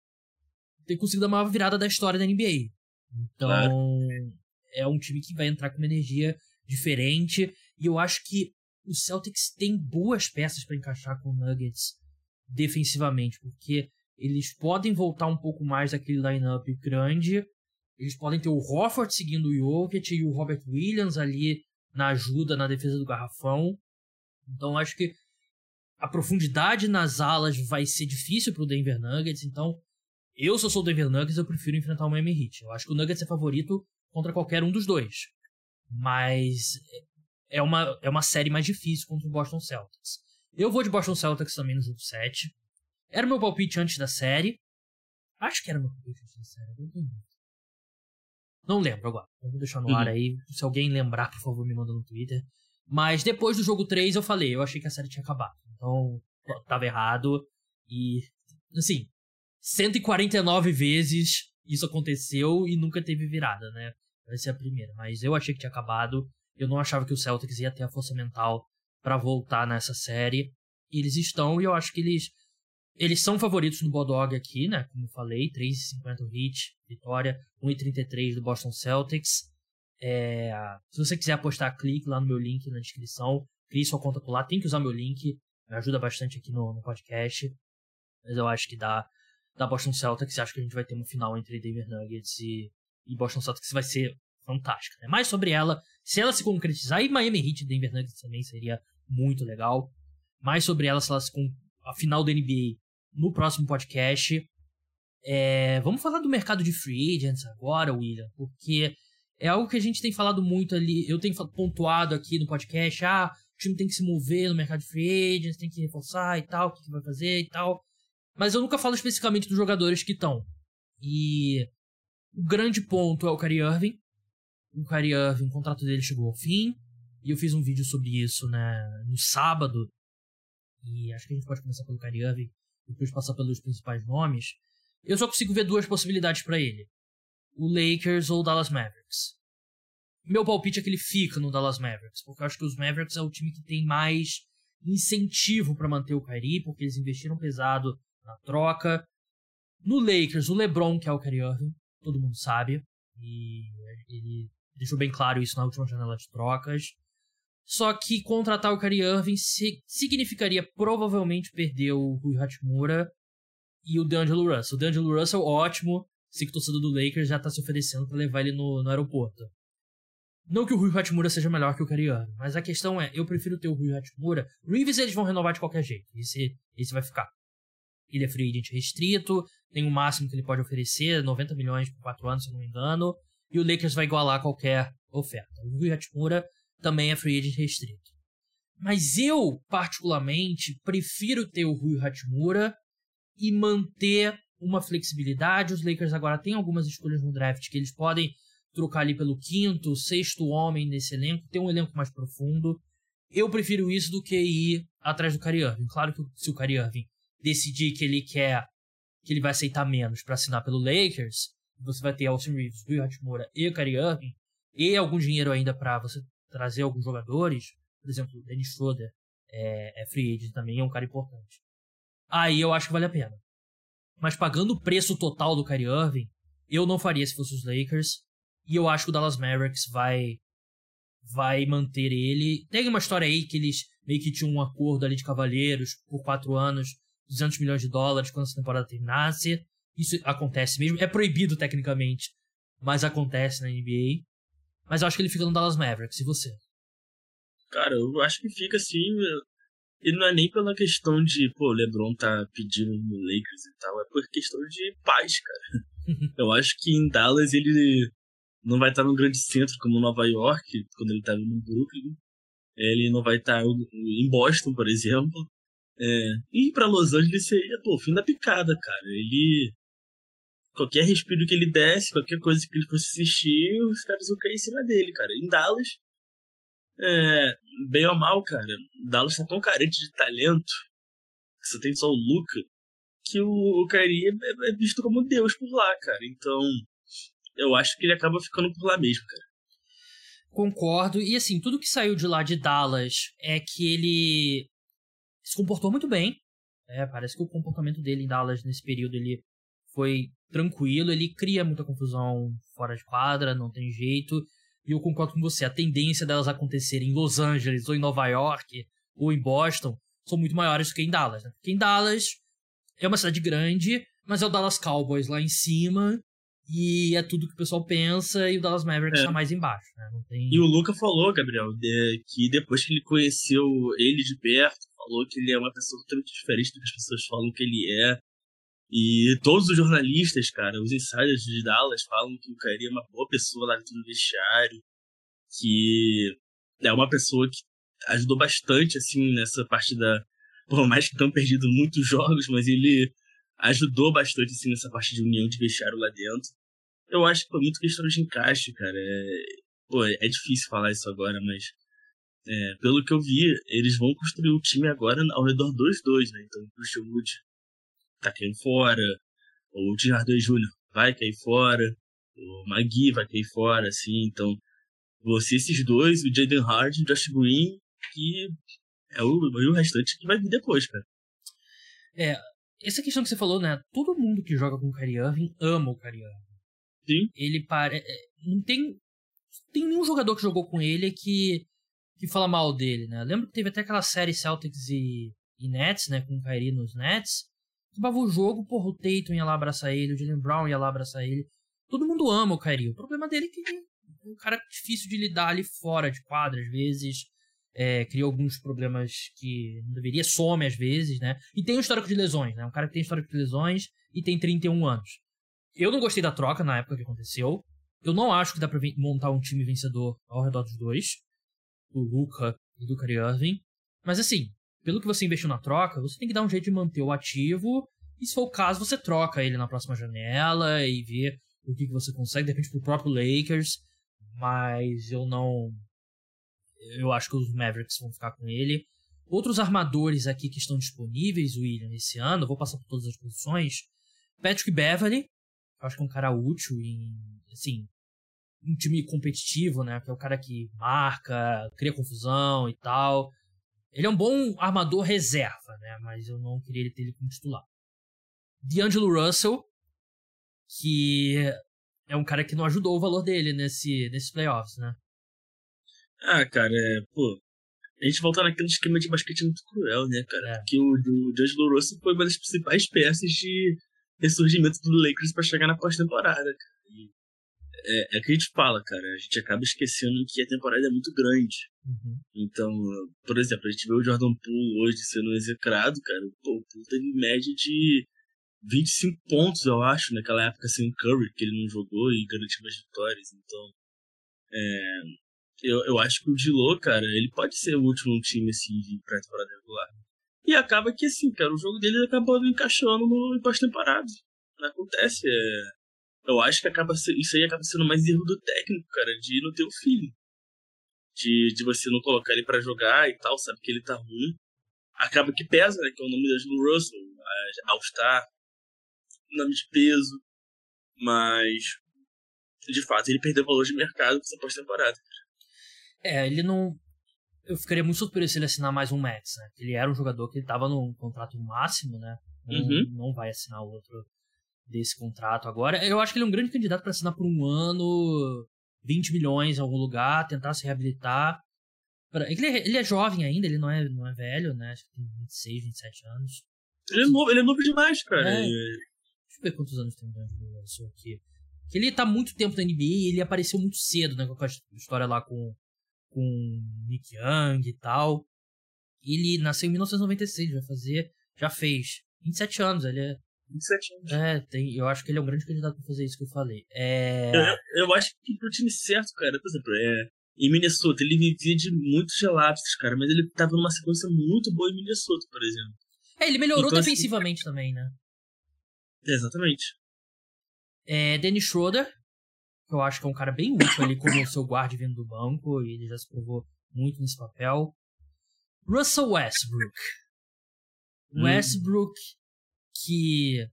ter conseguido a maior virada da história da NBA. Então, claro. é um time que vai entrar com uma energia diferente e eu acho que o Celtics tem boas peças para encaixar com o Nuggets defensivamente, porque eles podem voltar um pouco mais daquele lineup grande. Eles podem ter o Hofford seguindo o Jokic e o Robert Williams ali na ajuda na defesa do garrafão. Então acho que a profundidade nas alas vai ser difícil para o Denver Nuggets. Então eu, se eu sou o Denver Nuggets, eu prefiro enfrentar o Miami Heat. Eu acho que o Nuggets é favorito contra qualquer um dos dois. Mas é uma, é uma série mais difícil contra o Boston Celtics. Eu vou de Boston Celtics também no jogo 7. Era o meu palpite antes da série. Acho que era o meu palpite antes da série. Não lembro agora. vou deixar no uhum. ar aí. Se alguém lembrar, por favor, me manda no Twitter. Mas depois do jogo 3 eu falei, eu achei que a série tinha acabado. Então, tava errado. E, assim, 149 vezes isso aconteceu e nunca teve virada, né? Vai ser a primeira. Mas eu achei que tinha acabado. Eu não achava que o Celtics ia ter a força mental para voltar nessa série. E eles estão, e eu acho que eles eles são favoritos no Bodog aqui, né? Como eu falei, 3,50 o hit, vitória, 1,33 do Boston Celtics. É, se você quiser apostar, clique lá no meu link na descrição. Crie sua conta por lá. Tem que usar meu link. Me ajuda bastante aqui no, no podcast. Mas eu acho que dá, dá Boston Celtics. Acho que a gente vai ter uma final entre Denver Nuggets e, e Boston Celtics vai ser fantástica. Né? Mais sobre ela, se ela se concretizar, e Miami Heat e Denver Nuggets também seria muito legal. Mais sobre ela, se ela se a final da NBA no próximo podcast. É, vamos falar do mercado de free agents agora, William, porque é algo que a gente tem falado muito ali. Eu tenho pontuado aqui no podcast: ah, o time tem que se mover no mercado de free agents, tem que reforçar e tal, o que, que vai fazer e tal. Mas eu nunca falo especificamente dos jogadores que estão. E o grande ponto é o Kyrie Irving. O Kyrie Irving, o contrato dele chegou ao fim. E eu fiz um vídeo sobre isso né, no sábado. E acho que a gente pode começar pelo Kyrie Irving depois passar pelos principais nomes, eu só consigo ver duas possibilidades para ele: o Lakers ou o Dallas Mavericks. Meu palpite é que ele fica no Dallas Mavericks, porque eu acho que os Mavericks é o time que tem mais incentivo para manter o Kyrie, porque eles investiram pesado na troca. No Lakers, o LeBron, que é o Kyrie Irving, todo mundo sabe, e ele deixou bem claro isso na última janela de trocas. Só que contratar o Kyrie Irving significaria provavelmente perder o Rui Hachimura e o D'Angelo Russell. O D'Angelo Russell, ótimo. Sei que o torcedor do Lakers já tá se oferecendo para levar ele no, no aeroporto. Não que o Rui Hachimura seja melhor que o Kyrie Irving, mas a questão é, eu prefiro ter o Rui Hachimura. Reeves eles vão renovar de qualquer jeito. Esse, esse vai ficar. Ele é free agent restrito, tem o máximo que ele pode oferecer, 90 milhões por 4 anos, se não me engano. E o Lakers vai igualar qualquer oferta. O Rui Hachimura também é free agent restrito. Mas eu, particularmente, prefiro ter o Rui Hachimura e manter uma flexibilidade. Os Lakers agora têm algumas escolhas no draft que eles podem trocar ali pelo quinto, sexto homem nesse elenco, ter um elenco mais profundo. Eu prefiro isso do que ir atrás do Kyrie Irving. Claro que se o Kyrie Irving decidir que ele quer, que ele vai aceitar menos para assinar pelo Lakers, você vai ter Austin Reeves, Will Hachimura e Kyrie Irving, e algum dinheiro ainda para você trazer alguns jogadores, por exemplo, Dennis Schroeder é, é free agent também, é um cara importante. Aí eu acho que vale a pena. Mas pagando o preço total do Kyrie Irving, eu não faria se fosse os Lakers. E eu acho que o Dallas Mavericks vai vai manter ele. Tem uma história aí que eles meio que tinham um acordo ali de cavalheiros por quatro anos, 200 milhões de dólares quando essa temporada terminasse. Isso acontece mesmo. É proibido tecnicamente, mas acontece na NBA. Mas eu acho que ele fica no Dallas Mavericks. E você? Cara, eu acho que fica assim. E não é nem pela questão de, pô, o LeBron tá pedindo no Lakers e tal, é por questão de paz, cara. [laughs] eu acho que em Dallas ele não vai estar num grande centro como Nova York, quando ele estava no Brooklyn. Ele não vai estar em Boston, por exemplo. É, e para Los Angeles seria, pô, fim da picada, cara. Ele. Qualquer respiro que ele desse, qualquer coisa que ele fosse assistir, os caras vão cair em cima dele, cara. Em Dallas, é, bem ou mal, cara, Dallas tá tão carente de talento, que você tem só o Luca, que o, o Kyrie é, é visto como Deus por lá, cara. Então, eu acho que ele acaba ficando por lá mesmo, cara. Concordo. E assim, tudo que saiu de lá de Dallas é que ele se comportou muito bem. É, parece que o comportamento dele em Dallas nesse período ele foi tranquilo. Ele cria muita confusão fora de quadra, não tem jeito. E eu concordo com você, a tendência delas acontecerem em Los Angeles, ou em Nova York, ou em Boston, são muito maiores do que em Dallas. Né? Porque em Dallas é uma cidade grande, mas é o Dallas Cowboys lá em cima, e é tudo que o pessoal pensa, e o Dallas Mavericks está é. mais embaixo. Né? Tem... E o Luca falou, Gabriel, de, que depois que ele conheceu ele de perto, falou que ele é uma pessoa totalmente diferente do que as pessoas falam que ele é. E todos os jornalistas, cara, os insiders de Dallas falam que o Kyrie é uma boa pessoa lá dentro do vestiário, que é uma pessoa que ajudou bastante, assim, nessa parte da... Por mais que tenham perdido muitos jogos, mas ele ajudou bastante, assim, nessa parte de união de vestiário lá dentro. Eu acho que foi muito questão de encaixe, cara. É... Pô, é difícil falar isso agora, mas... É, pelo que eu vi, eles vão construir o time agora ao redor dos dois, né? Então, o Christian Wood tá caindo fora, o Tim Hardaway Jr. vai cair fora, o Magui vai cair fora, assim, então você esses dois, o Jaden Harden, o Josh Green, que é o, e o restante que vai vir depois, cara. É, essa questão que você falou, né? Todo mundo que joga com o Kyrie Irving ama o Kyrie Irving. Sim. Ele para, é, não tem tem nenhum jogador que jogou com ele que que fala mal dele, né? lembro que teve até aquela série Celtics e, e Nets, né, com o Kyrie nos Nets, acabava o jogo, porra, o Tatum ia lá abraçar ele, o Jalen Brown ia lá abraçar ele. Todo mundo ama o Kyrie. O problema dele é que é um cara difícil de lidar ali fora de quadra, às vezes. É, cria alguns problemas que não deveria, some às vezes, né? E tem um histórico de lesões, né? Um cara que tem histórico de lesões e tem 31 anos. Eu não gostei da troca na época que aconteceu. Eu não acho que dá pra montar um time vencedor ao redor dos dois. Do Luca e do Kyrie Irving. Mas assim, pelo que você investiu na troca, você tem que dar um jeito de manter o ativo. E se for o caso, você troca ele na próxima janela e vê o que, que você consegue, de repente pro próprio Lakers. Mas eu não. Eu acho que os Mavericks vão ficar com ele. Outros armadores aqui que estão disponíveis, William, esse ano, vou passar por todas as posições. Patrick Beverly, eu acho que é um cara útil em, assim, um time competitivo, né? Que é o cara que marca, cria confusão e tal. Ele é um bom armador reserva, né? Mas eu não queria ele ter ele como titular. D'Angelo Russell, que é um cara que não ajudou o valor dele nesse, nesses playoffs, né? Ah, cara, é, pô, a gente volta naquele esquema de basquete muito cruel, né, cara? É. Porque o, o D'Angelo Russell foi uma das principais peças de ressurgimento do Lakers para chegar na pós-temporada, cara. É, é que a gente fala, cara. A gente acaba esquecendo que a temporada é muito grande. Uhum. Então, por exemplo, a gente vê o Jordan Poole hoje sendo execrado, cara. O Poole teve média de 25 pontos, eu acho, naquela época sem o Curry, que ele não jogou e garantiu as vitórias. Então, é, eu, eu acho que o Dilo, cara, ele pode ser o último time assim de pré-temporada regular. E acaba que, assim, cara, o jogo dele acabou encaixando no pós-temporada. Acontece, é... Eu acho que acaba isso aí acaba sendo mais erro do técnico, cara, de não ter o feeling. De, de você não colocar ele para jogar e tal, sabe que ele tá ruim. Acaba que pesa, né, que é o nome da Angelo Russell, All-Star, nome de peso. Mas, de fato, ele perdeu valor de mercado com essa pós-temporada. É, ele não eu ficaria muito surpreso se ele assinar mais um Max, né? Ele era um jogador que estava no contrato máximo, né? Não, uhum. não vai assinar outro desse contrato agora. Eu acho que ele é um grande candidato para assinar por um ano, 20 milhões em algum lugar, tentar se reabilitar. Ele é, ele é jovem ainda, ele não é, não é velho, né? Acho que tem 26, 27 anos. Ele é novo, ele é novo demais, cara. É. Deixa eu ver quantos anos tem o D'Angelo aqui. Ele tá muito tempo na NBA e ele apareceu muito cedo, né? Com a história lá com com Nick Young e tal. Ele nasceu em 1996, vai fazer, já fez 27 anos, ele é 27 anos. É, tem, eu acho que ele é um grande candidato pra fazer isso que eu falei. É... Eu, eu acho que pro time certo, cara, por exemplo, é, em Minnesota, ele vivia de muitos relapsos, cara, mas ele tava numa sequência muito boa em Minnesota, por exemplo. É, ele melhorou então, assim, defensivamente assim, também, né? Exatamente. É, Dennis Schroeder, eu acho que é um cara bem útil ali como o seu guarda vindo do banco, e ele já se provou muito nesse papel. Russell Westbrook. Hum. Westbrook, que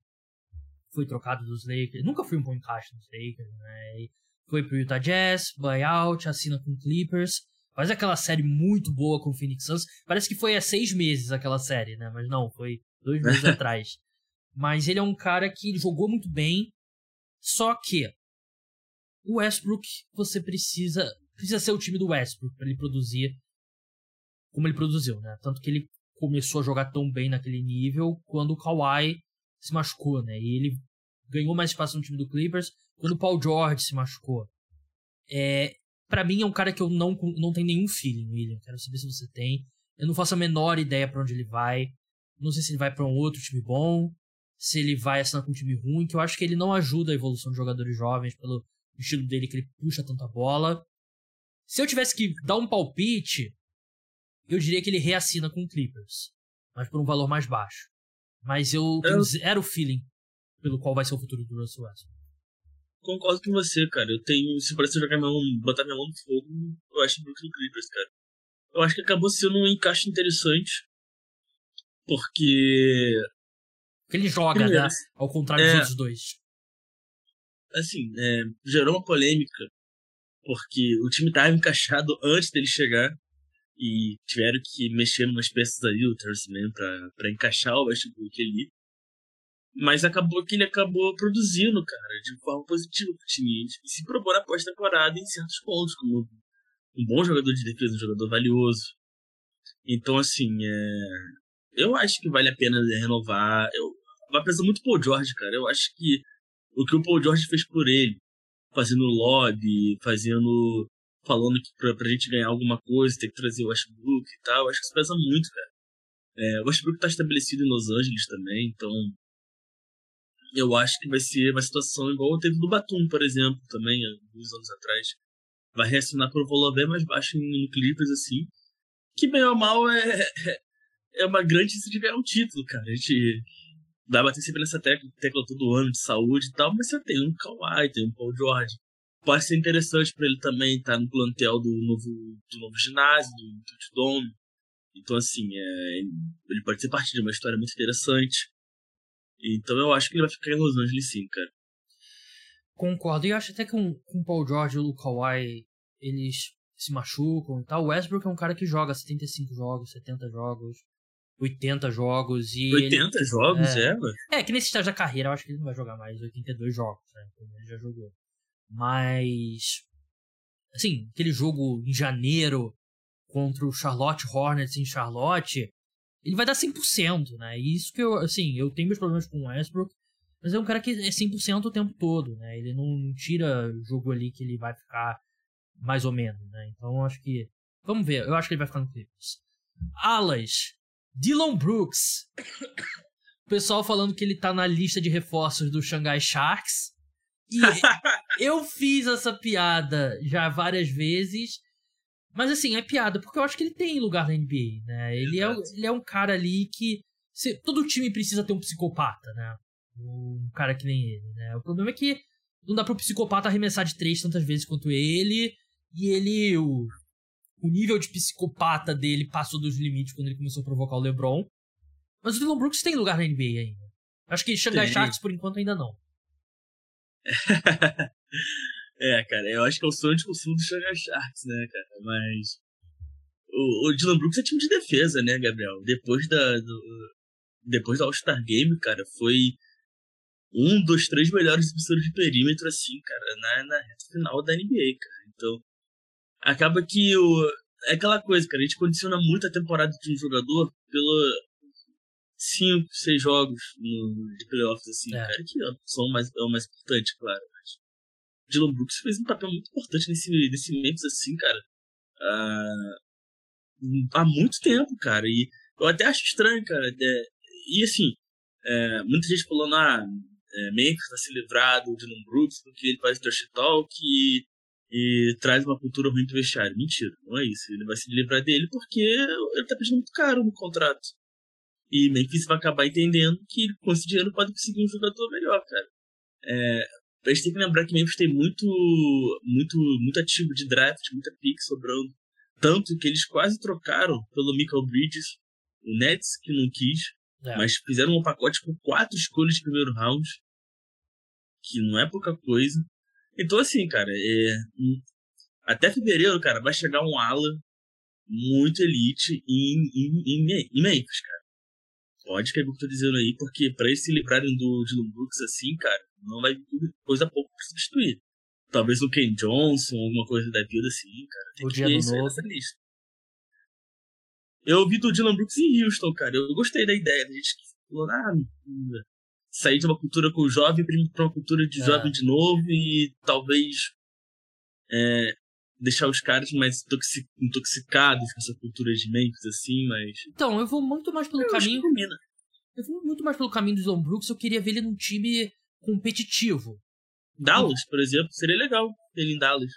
foi trocado dos Lakers, nunca foi um bom encaixe nos Lakers, né? Foi pro Utah Jazz, buyout, assina com Clippers, faz aquela série muito boa com o Phoenix Suns. Parece que foi há seis meses aquela série, né? Mas não, foi dois meses [laughs] atrás. Mas ele é um cara que jogou muito bem, só que o Westbrook, você precisa precisa ser o time do Westbrook para ele produzir como ele produziu, né? Tanto que ele começou a jogar tão bem naquele nível quando o Kawhi se machucou, né? E ele ganhou mais espaço no time do Clippers quando o Paul George se machucou. É, para mim é um cara que eu não não tenho nenhum feeling, William. Quero saber se você tem. Eu não faço a menor ideia para onde ele vai. Não sei se ele vai para um outro time bom, se ele vai assinar com um time ruim, que eu acho que ele não ajuda a evolução de jogadores jovens pelo o estilo dele que ele puxa tanta bola. Se eu tivesse que dar um palpite, eu diria que ele reassina com o Clippers, mas por um valor mais baixo. Mas eu tenho eu... zero feeling pelo qual vai ser o futuro do Russell Westbrook. Concordo com você, cara. Eu tenho. Se parece jogar minha mão, botar minha mão no fogo, eu acho o Brooklyn Clippers, cara. Eu acho que acabou sendo um encaixe interessante. Porque. Porque ele joga, né? Primeiro, né? Ao contrário é... dos outros dois assim, é, gerou uma polêmica, porque o time estava encaixado [laughs] antes dele chegar e tiveram que mexer umas peças aí, o Terrence Mann, pra encaixar o Westbrook ali. Mas acabou que ele acabou produzindo, cara, de forma positiva pro time. E se provou na pós-temporada em certos pontos, como um bom jogador de defesa, um jogador valioso. Então, assim, é... eu acho que vale a pena renovar. Eu... Vai pesar muito Paul George, cara. Eu acho que o que o Paul George fez por ele, fazendo lobby, fazendo. falando que pra, pra gente ganhar alguma coisa tem que trazer o Westbrook e tal, acho que isso pesa muito, cara. É, o Westbrook tá estabelecido em Los Angeles também, então. Eu acho que vai ser uma situação igual teve do Batum, por exemplo, também, alguns anos atrás. Vai reassinar por um valor bem mais baixo no Clippers, assim. Que bem ou mal é, [laughs] é uma grande se tiver um título, cara. A gente vai bater sempre nessa tecla, tecla todo ano de saúde e tal, mas você tem um Kawhi, tem um Paul George. Pode ser interessante para ele também estar no plantel do novo, do novo ginásio, do Dome. Então, assim, é, ele pode ser parte de uma história muito interessante. Então, eu acho que ele vai ficar em Los Angeles sim, cara. Concordo. E eu acho até que com, com o Paul George e o Kawhi, eles se machucam e tal. O Westbrook é um cara que joga 75 jogos, 70 jogos. 80 jogos e. 80 ele, jogos, é, é, é, que nesse estágio da carreira eu acho que ele não vai jogar mais 82 jogos, né? Ele já jogou. Mas. Assim, aquele jogo em janeiro contra o Charlotte Hornets em Charlotte, ele vai dar 100%, né? E isso que eu, assim, eu tenho meus problemas com o Westbrook, mas é um cara que é 100% o tempo todo, né? Ele não tira jogo ali que ele vai ficar mais ou menos, né? Então eu acho que. Vamos ver, eu acho que ele vai ficar no Clippers. Alas, Dylan Brooks. O pessoal falando que ele tá na lista de reforços do Shanghai Sharks. E [laughs] eu fiz essa piada já várias vezes, Mas assim, é piada, porque eu acho que ele tem lugar na NBA, né? Ele, é, ele é um cara ali que. Se, todo time precisa ter um psicopata, né? Um cara que nem ele, né? O problema é que não dá pro psicopata arremessar de três tantas vezes quanto ele. E ele. O, o nível de psicopata dele passou dos limites quando ele começou a provocar o LeBron. Mas o Dylan Brooks tem lugar na NBA ainda. Acho que Shanghai Sharks, por enquanto, ainda não. [laughs] é, cara, eu acho que é o sonho de consumo do Shanghai Sharks, né, cara? Mas. O, o Dylan Brooks é time de defesa, né, Gabriel? Depois da. Do, depois da All-Star Game, cara, foi um dos três melhores defensores de perímetro, assim, cara, na, na reta final da NBA, cara. Então, acaba que o, é aquela coisa, cara, a gente condiciona muito a temporada de um jogador pelo cinco, seis jogos no, de playoffs, assim, é. cara, que são mais, é o mais importante, claro. Mas Dylan Brooks fez um papel muito importante nesse, nesse Memphis, assim, cara, há muito tempo, cara, e eu até acho estranho, cara, de, e assim, é, muita gente falando, ah, é, Memphis tá se livrado do Dylan Brooks porque ele faz trash talk e, e traz uma cultura ruim pro vestiário. Mentira, não é isso. Ele vai se livrar dele porque ele tá pedindo muito caro no contrato. E Memphis vai acabar entendendo que com esse dinheiro pode conseguir um jogador melhor, cara. É, a gente tem que lembrar que Memphis tem muito, muito, muito ativo de draft, muita pick sobrando. Tanto que eles quase trocaram pelo Michael Bridges, o Nets que não quis, é. mas fizeram um pacote com quatro escolhas de primeiro round que não é pouca coisa. Então, assim, cara, é, até fevereiro, cara, vai chegar um ala muito elite em, em, em, em Memphis, cara. Pode que é o que eu tô dizendo aí, porque pra eles se livrarem do Dylan Brooks assim, cara, não vai coisa pouco pra substituir. Talvez o Ken Johnson, alguma coisa da vida assim, cara. Tem o que ver isso nessa lista. Eu ouvi do Dylan Brooks em Houston, cara. Eu gostei da ideia. A gente falou, ah, sair de uma cultura com jovem para uma cultura de é. jovem de novo e talvez é, deixar os caras mais intoxicados com essa cultura de Memphis, assim, mas. Então, eu vou muito mais pelo eu caminho. Eu vou muito mais pelo caminho do John Brooks, eu queria ver ele num time competitivo. Dallas, por exemplo, seria legal ele em Dallas.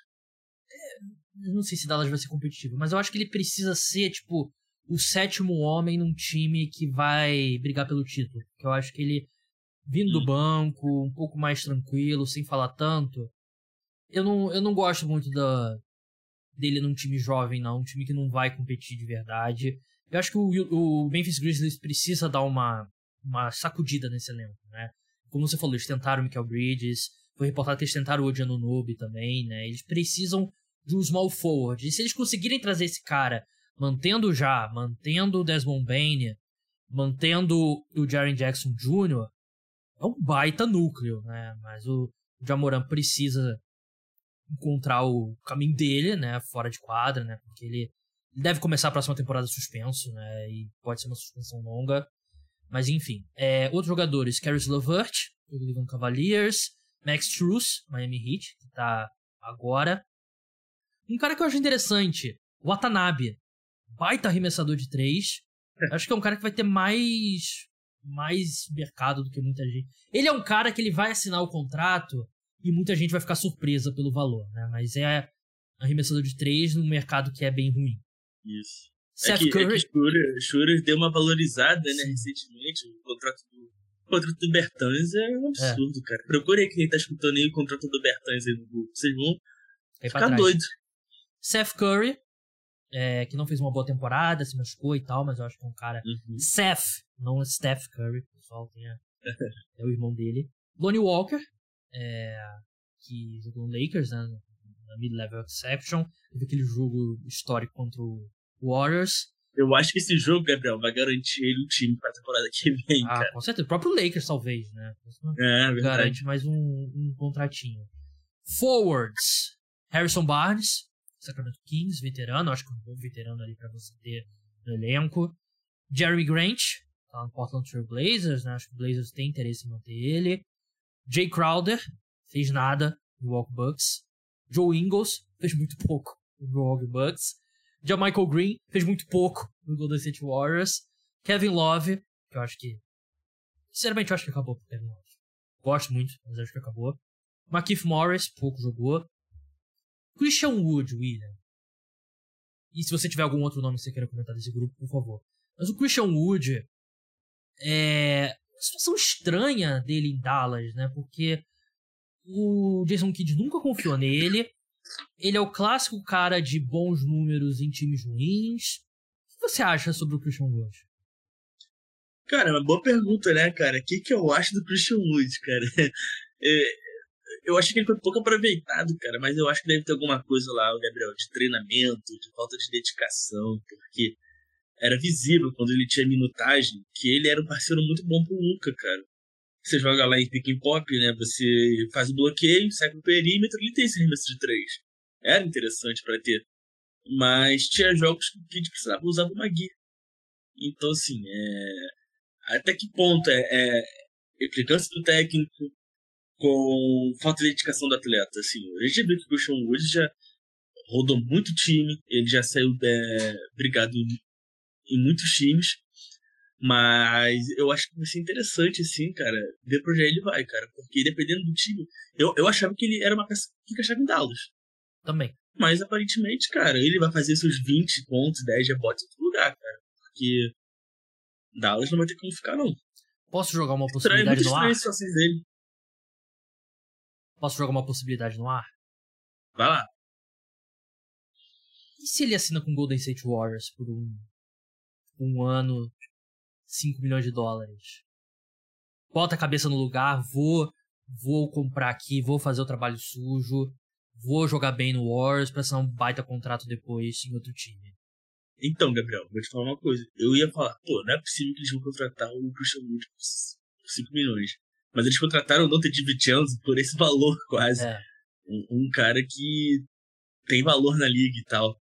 É, não sei se Dallas vai ser competitivo, mas eu acho que ele precisa ser, tipo, o sétimo homem num time que vai brigar pelo título. Que eu acho que ele vindo do hum. banco, um pouco mais tranquilo, sem falar tanto. Eu não, eu não gosto muito da, dele num time jovem, não. Um time que não vai competir de verdade. Eu acho que o, o Memphis Grizzlies precisa dar uma, uma sacudida nesse elenco, né? Como você falou, eles tentaram o Michael Bridges, foi reportado que eles tentaram o Odiano Nobe também, né? Eles precisam de um small forward. E se eles conseguirem trazer esse cara, mantendo já, mantendo o Desmond Bain, mantendo o Jaren Jackson Jr., é um baita núcleo, né? Mas o Jamoran precisa encontrar o caminho dele, né? Fora de quadra, né? Porque ele deve começar a próxima temporada suspenso, né? E pode ser uma suspensão longa. Mas enfim. É, outros jogadores, Caris Levert, do Cleveland Cavaliers, Max Truss, Miami Heat, que tá agora. Um cara que eu acho interessante, Watanabe. Baita arremessador de três. [laughs] Acho que é um cara que vai ter mais mais mercado do que muita gente. Ele é um cara que ele vai assinar o contrato e muita gente vai ficar surpresa pelo valor, né? Mas é arremessador de três num mercado que é bem ruim. Isso. Seth é que, Curry... É que Schroeder, Schroeder deu uma valorizada, né, recentemente. O contrato do, o contrato do Bertans é um é. absurdo, é. cara. Procure aí quem tá escutando aí o contrato do Bertans aí no Google. Vocês vão Cai ficar doidos. Seth Curry, é, que não fez uma boa temporada, se machucou e tal, mas eu acho que é um cara. Uhum. Seth, não Steph Curry, pessoal, tem a, é o irmão dele. Lonnie Walker, é, que jogou no Lakers, né, na Mid-Level Exception. Teve aquele jogo histórico contra o Warriors. Eu acho que esse jogo, Gabriel, vai garantir ele o time pra temporada que vem, ah, cara. com certeza. O próprio Lakers, talvez, né? É, verdade. Garante mais um, um contratinho. Forwards. Harrison Barnes, Sacramento Kings, veterano. Acho que um bom veterano ali pra você ter no elenco. Jeremy Grant, tá no Portland Trail Blazers, né? Acho que o Blazers tem interesse em manter ele. Jay Crowder, fez nada no Walk Bucks. Joe Ingles, fez muito pouco no Walk Bucks. Michael Green, fez muito pouco no Golden State Warriors. Kevin Love, que eu acho que. Sinceramente, eu acho que acabou Kevin Love. Gosto muito, mas acho que acabou. Markif Morris, pouco jogou. Christian Wood, William. E se você tiver algum outro nome que você queira comentar desse grupo, por favor. Mas o Christian Wood é uma situação estranha dele em Dallas, né? Porque o Jason Kidd nunca confiou nele. Ele é o clássico cara de bons números em times ruins. O que você acha sobre o Christian Wood? Cara, uma boa pergunta, né, cara? O que, que eu acho do Christian Wood, cara? [laughs] É, eu acho que ele foi pouco aproveitado, cara, mas eu acho que deve ter alguma coisa lá, o Gabriel, de treinamento, de falta de dedicação, porque era visível quando ele tinha minutagem que ele era um parceiro muito bom pro Luca, cara. Você joga lá em pick and pop, né? Você faz o bloqueio, sai pro perímetro, ele tem esse arremesso de três. Era interessante para ter. Mas tinha jogos que a gente precisava usar o Magui. Então, assim, é... até que ponto é, é implicância do técnico com falta de dedicação do atleta? Assim, a gente viu que o Christian Wood já rodou muito time, ele já saiu é, brigado em muitos times. Mas eu acho que vai ser interessante, assim, cara, ver pra onde ele vai, cara. Porque dependendo do time, eu, eu achava que ele era uma peça que encaixava em Dallas. Também. Mas aparentemente, cara, ele vai fazer seus 20 pontos, 10 rebotes em outro lugar, cara. Porque Dallas não vai ter como ficar, não. Posso jogar uma possibilidade estranho, no ar? Situações dele. Posso jogar uma possibilidade no ar? Vai lá. E se ele assina com Golden State Warriors por um, um ano, 5 milhões de dólares? Bota a cabeça no lugar, vou, vou comprar aqui, vou fazer o trabalho sujo, vou jogar bem no Warriors pra assinar um baita contrato depois em outro time. Então, Gabriel, vou te falar uma coisa. Eu ia falar, pô, não é possível que eles vão contratar o Christian Wood por 5 milhões. Mas eles contrataram o Dante DiVincenzo por esse [laughs] valor quase. É. Um, um, cara que tem valor na liga e tal.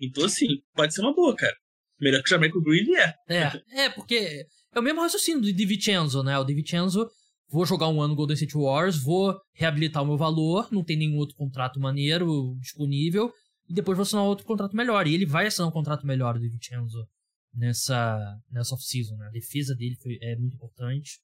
Então, assim, pode ser uma boa, cara. Melhor que o Jamaica Green é. É, é, porque é o mesmo raciocínio do DiVincenzo, né? O DiVincenzo, vou jogar um ano no Golden State Warriors, vou reabilitar o meu valor, não tem nenhum outro contrato maneiro disponível, e depois vou assinar outro contrato melhor. E ele vai assinar um contrato melhor, o DiVincenzo, nessa, nessa off-season, né? A defesa dele foi, é muito importante.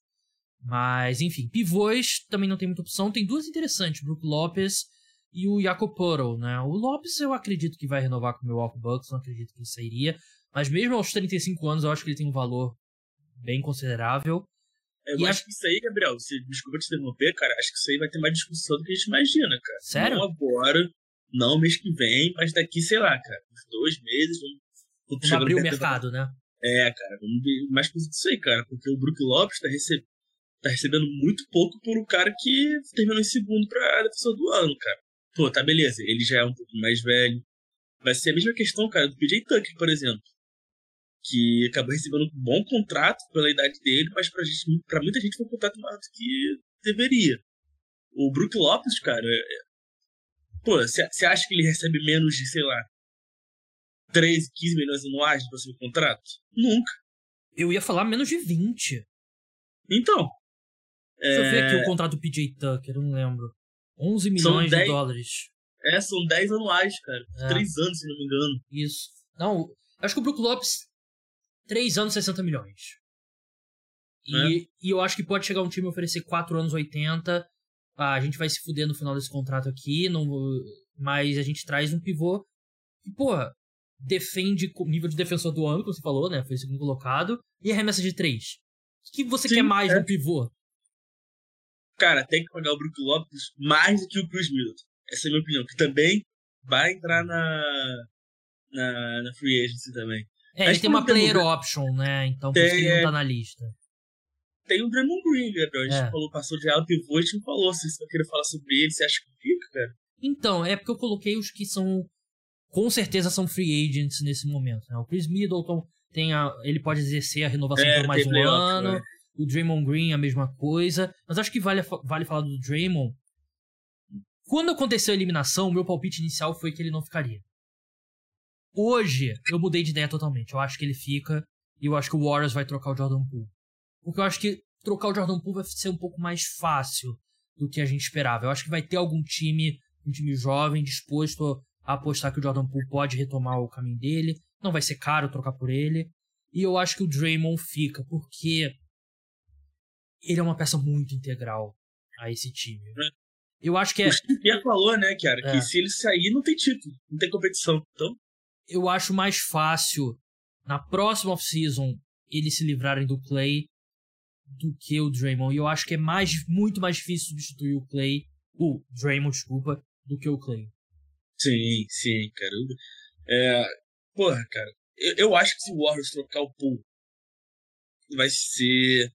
Mas, enfim, pivôs também não tem muita opção. Tem duas interessantes, o Brook Lopes e o Jakob Puddle, né? O Lopes eu acredito que vai renovar com o Milwaukee Bucks, não acredito que ele sairia. Mas mesmo aos 35 anos, eu acho que ele tem um valor bem considerável. Eu e acho a... que isso aí, Gabriel, se, desculpa te interromper, cara, acho que isso aí vai ter mais discussão do que a gente imagina, cara. Sério? Não agora, não mês que vem, mas daqui, sei lá, cara, uns dois meses, vamos, vamos abrir o mercado, né? É, cara, vamos ver mais coisa disso aí, cara, porque o Brook Lopes tá, receb... tá recebendo muito pouco por um cara que terminou em segundo pra defensor do ano, cara. Pô, tá beleza, ele já é um pouco mais velho. Vai ser a mesma questão, cara, do PJ Tucker, por exemplo que acabou recebendo um bom contrato pela idade dele, mas pra, gente, pra muita gente foi um contrato maior do que deveria. O Brook Lopes, cara, é... pô, você acha que ele recebe menos de, sei lá, 13, 15 milhões anuais no próximo contrato? Nunca. Eu ia falar menos de 20. Então. Deixa é... eu ver aqui o contrato do PJ Tucker, eu não lembro. 11 milhões 10... de dólares. É, são 10 anuais, cara. É. 3 anos, se não me engano. Isso. Não, acho que o Brook Lopes 3 anos 60 milhões. E, é. e eu acho que pode chegar um time oferecer 4 anos 80. Ah, a gente vai se fuder no final desse contrato aqui, não, mas a gente traz um pivô que, porra, defende nível de defensor do ano, como você falou, né? Foi o segundo colocado. E arremessa de 3. O que você Sim, quer mais é. no pivô? Cara, tem que pagar o Brook Lopes mais do que o Chris Middleton. Essa é a minha opinião. Que também vai entrar na, na, na free agency também. É, ele tem uma player option, né? Então por isso que ele não é. tá na lista. Tem o Draymond Green, Gabriel. A gente é. falou, passou de alto pivô, a gente falou. Se você vai querer falar sobre ele, você acha que fica, cara? Então, é porque eu coloquei os que são. Com certeza são free agents nesse momento. Né? O Chris Middleton tem a, ele pode exercer a renovação é, por mais um ano. o Draymond Green, a mesma coisa. Mas acho que vale, vale falar do Draymond. Quando aconteceu a eliminação, o meu palpite inicial foi que ele não ficaria. Hoje, eu mudei de ideia totalmente. Eu acho que ele fica e eu acho que o Warriors vai trocar o Jordan Poole. Porque eu acho que trocar o Jordan Poole vai ser um pouco mais fácil do que a gente esperava. Eu acho que vai ter algum time, um time jovem, disposto a apostar que o Jordan Poole pode retomar o caminho dele. Não vai ser caro trocar por ele. E eu acho que o Draymond fica, porque ele é uma peça muito integral a esse time. É. Eu acho que é. O Pierre falou, né, cara, é. que se ele sair, não tem título, não tem competição. Então. Eu acho mais fácil na próxima off-season eles se livrarem do Clay do que o Draymond. E eu acho que é mais, muito mais difícil substituir o Clay, o Draymond, desculpa, do que o Clay. Sim, sim, cara. É, porra, cara, eu, eu acho que se o Warriors trocar o Pool, vai ser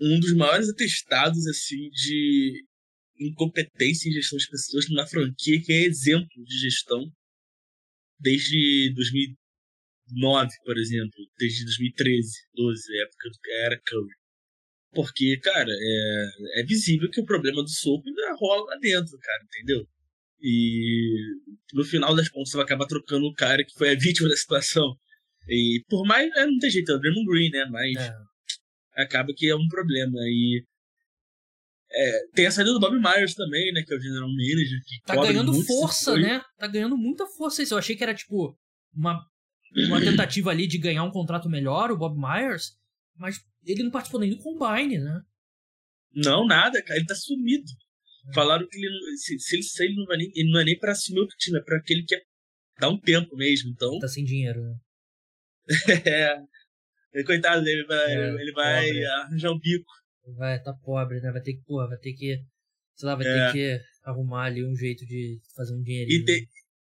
um dos maiores atestados, assim, de incompetência em gestão de pessoas numa franquia que é exemplo de gestão desde 2009, por exemplo, desde 2013, 12, época do era Curry. Porque, cara, é, é visível que o problema do soco ainda rola lá dentro, cara, entendeu? E no final das contas você vai acabar trocando o cara que foi a [laughs] vítima da situação. E por mais. É, não tem jeito, é o Draymond Green, né? Mas é. acaba que é um problema. E é, tem a saída do Bob Myers também, né? Que é o general manager. Que tá ganhando força, né? Tá ganhando muita força isso. Eu achei que era tipo uma, uma [clears throat] tentativa ali de ganhar um contrato melhor, o Bob Myers. Mas ele não participou nem do Combine, né? Não, nada, cara. Ele tá sumido. É. Falaram que ele, se, se ele sair, ele não, vai nem, ele não é nem pra assumir outro time, é pra aquele que quer dar um tempo mesmo. Então... Tá sem dinheiro, né? [laughs] é. Coitado, ele vai, é, ele vai arranjar um bico. Vai tá pobre, né? Vai ter que, porra, vai ter que. Sei lá, vai é. ter que arrumar ali um jeito de fazer um dinheiro. E tem,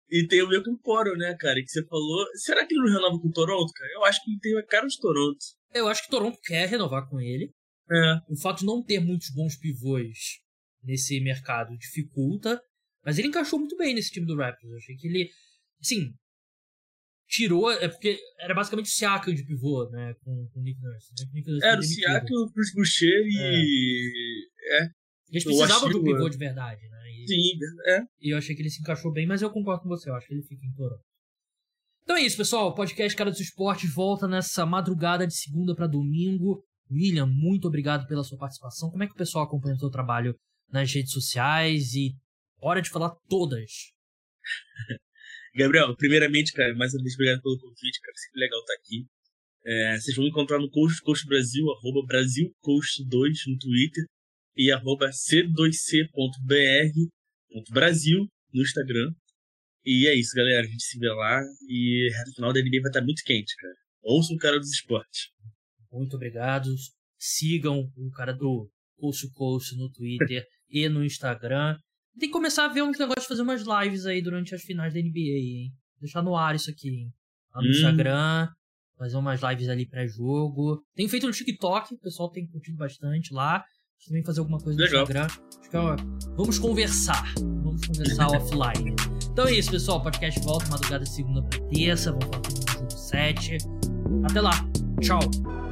e tem o Michael Poro, né, cara? Que você falou. Será que ele não renova com o Toronto, cara? Eu acho que ele tem a cara de Toronto. Eu acho que Toronto quer renovar com ele. É. O fato de não ter muitos bons pivôs nesse mercado dificulta. Mas ele encaixou muito bem nesse time do Raptors. Eu achei que ele. Assim. Tirou. É porque era basicamente o Siakam de pivô, né? Com, com o Nick Nurse. Né? Nick Nurse era o Siakam, o Chris Boucher e. É. é. Eles precisavam do pivô de verdade, né? E, Sim, é. E eu achei que ele se encaixou bem, mas eu concordo com você. Eu acho que ele fica em Toronto. Então é isso, pessoal. O podcast Cara dos Esportes volta nessa madrugada de segunda para domingo. William, muito obrigado pela sua participação. Como é que o pessoal acompanha o seu trabalho nas redes sociais? E hora de falar todas. [laughs] Gabriel, primeiramente, cara, mais uma vez obrigado pelo convite, cara. Sempre legal estar aqui. É, vocês vão encontrar no Coach Coach Brasil, arroba BrasilCoach2 no Twitter e arroba c2c.br.brasil no Instagram. E é isso, galera. A gente se vê lá e no final da NBA vai estar muito quente, cara. Ouça o cara dos esportes. Muito obrigado. Sigam o cara do Coast Coast no Twitter e no Instagram. Tem que começar a ver um negócio de fazer umas lives aí durante as finais da NBA, hein? Deixar no ar isso aqui, hein? Lá no hum. Instagram, fazer umas lives ali pré-jogo. Tem feito no TikTok, o pessoal tem curtido bastante lá. Também fazer alguma coisa no Instagram. Acho que, ó, vamos conversar. Vamos conversar [laughs] offline. Então é isso, pessoal. Podcast volta madrugada de segunda pra terça. Vamos falar do jogo 7. Até lá. Tchau.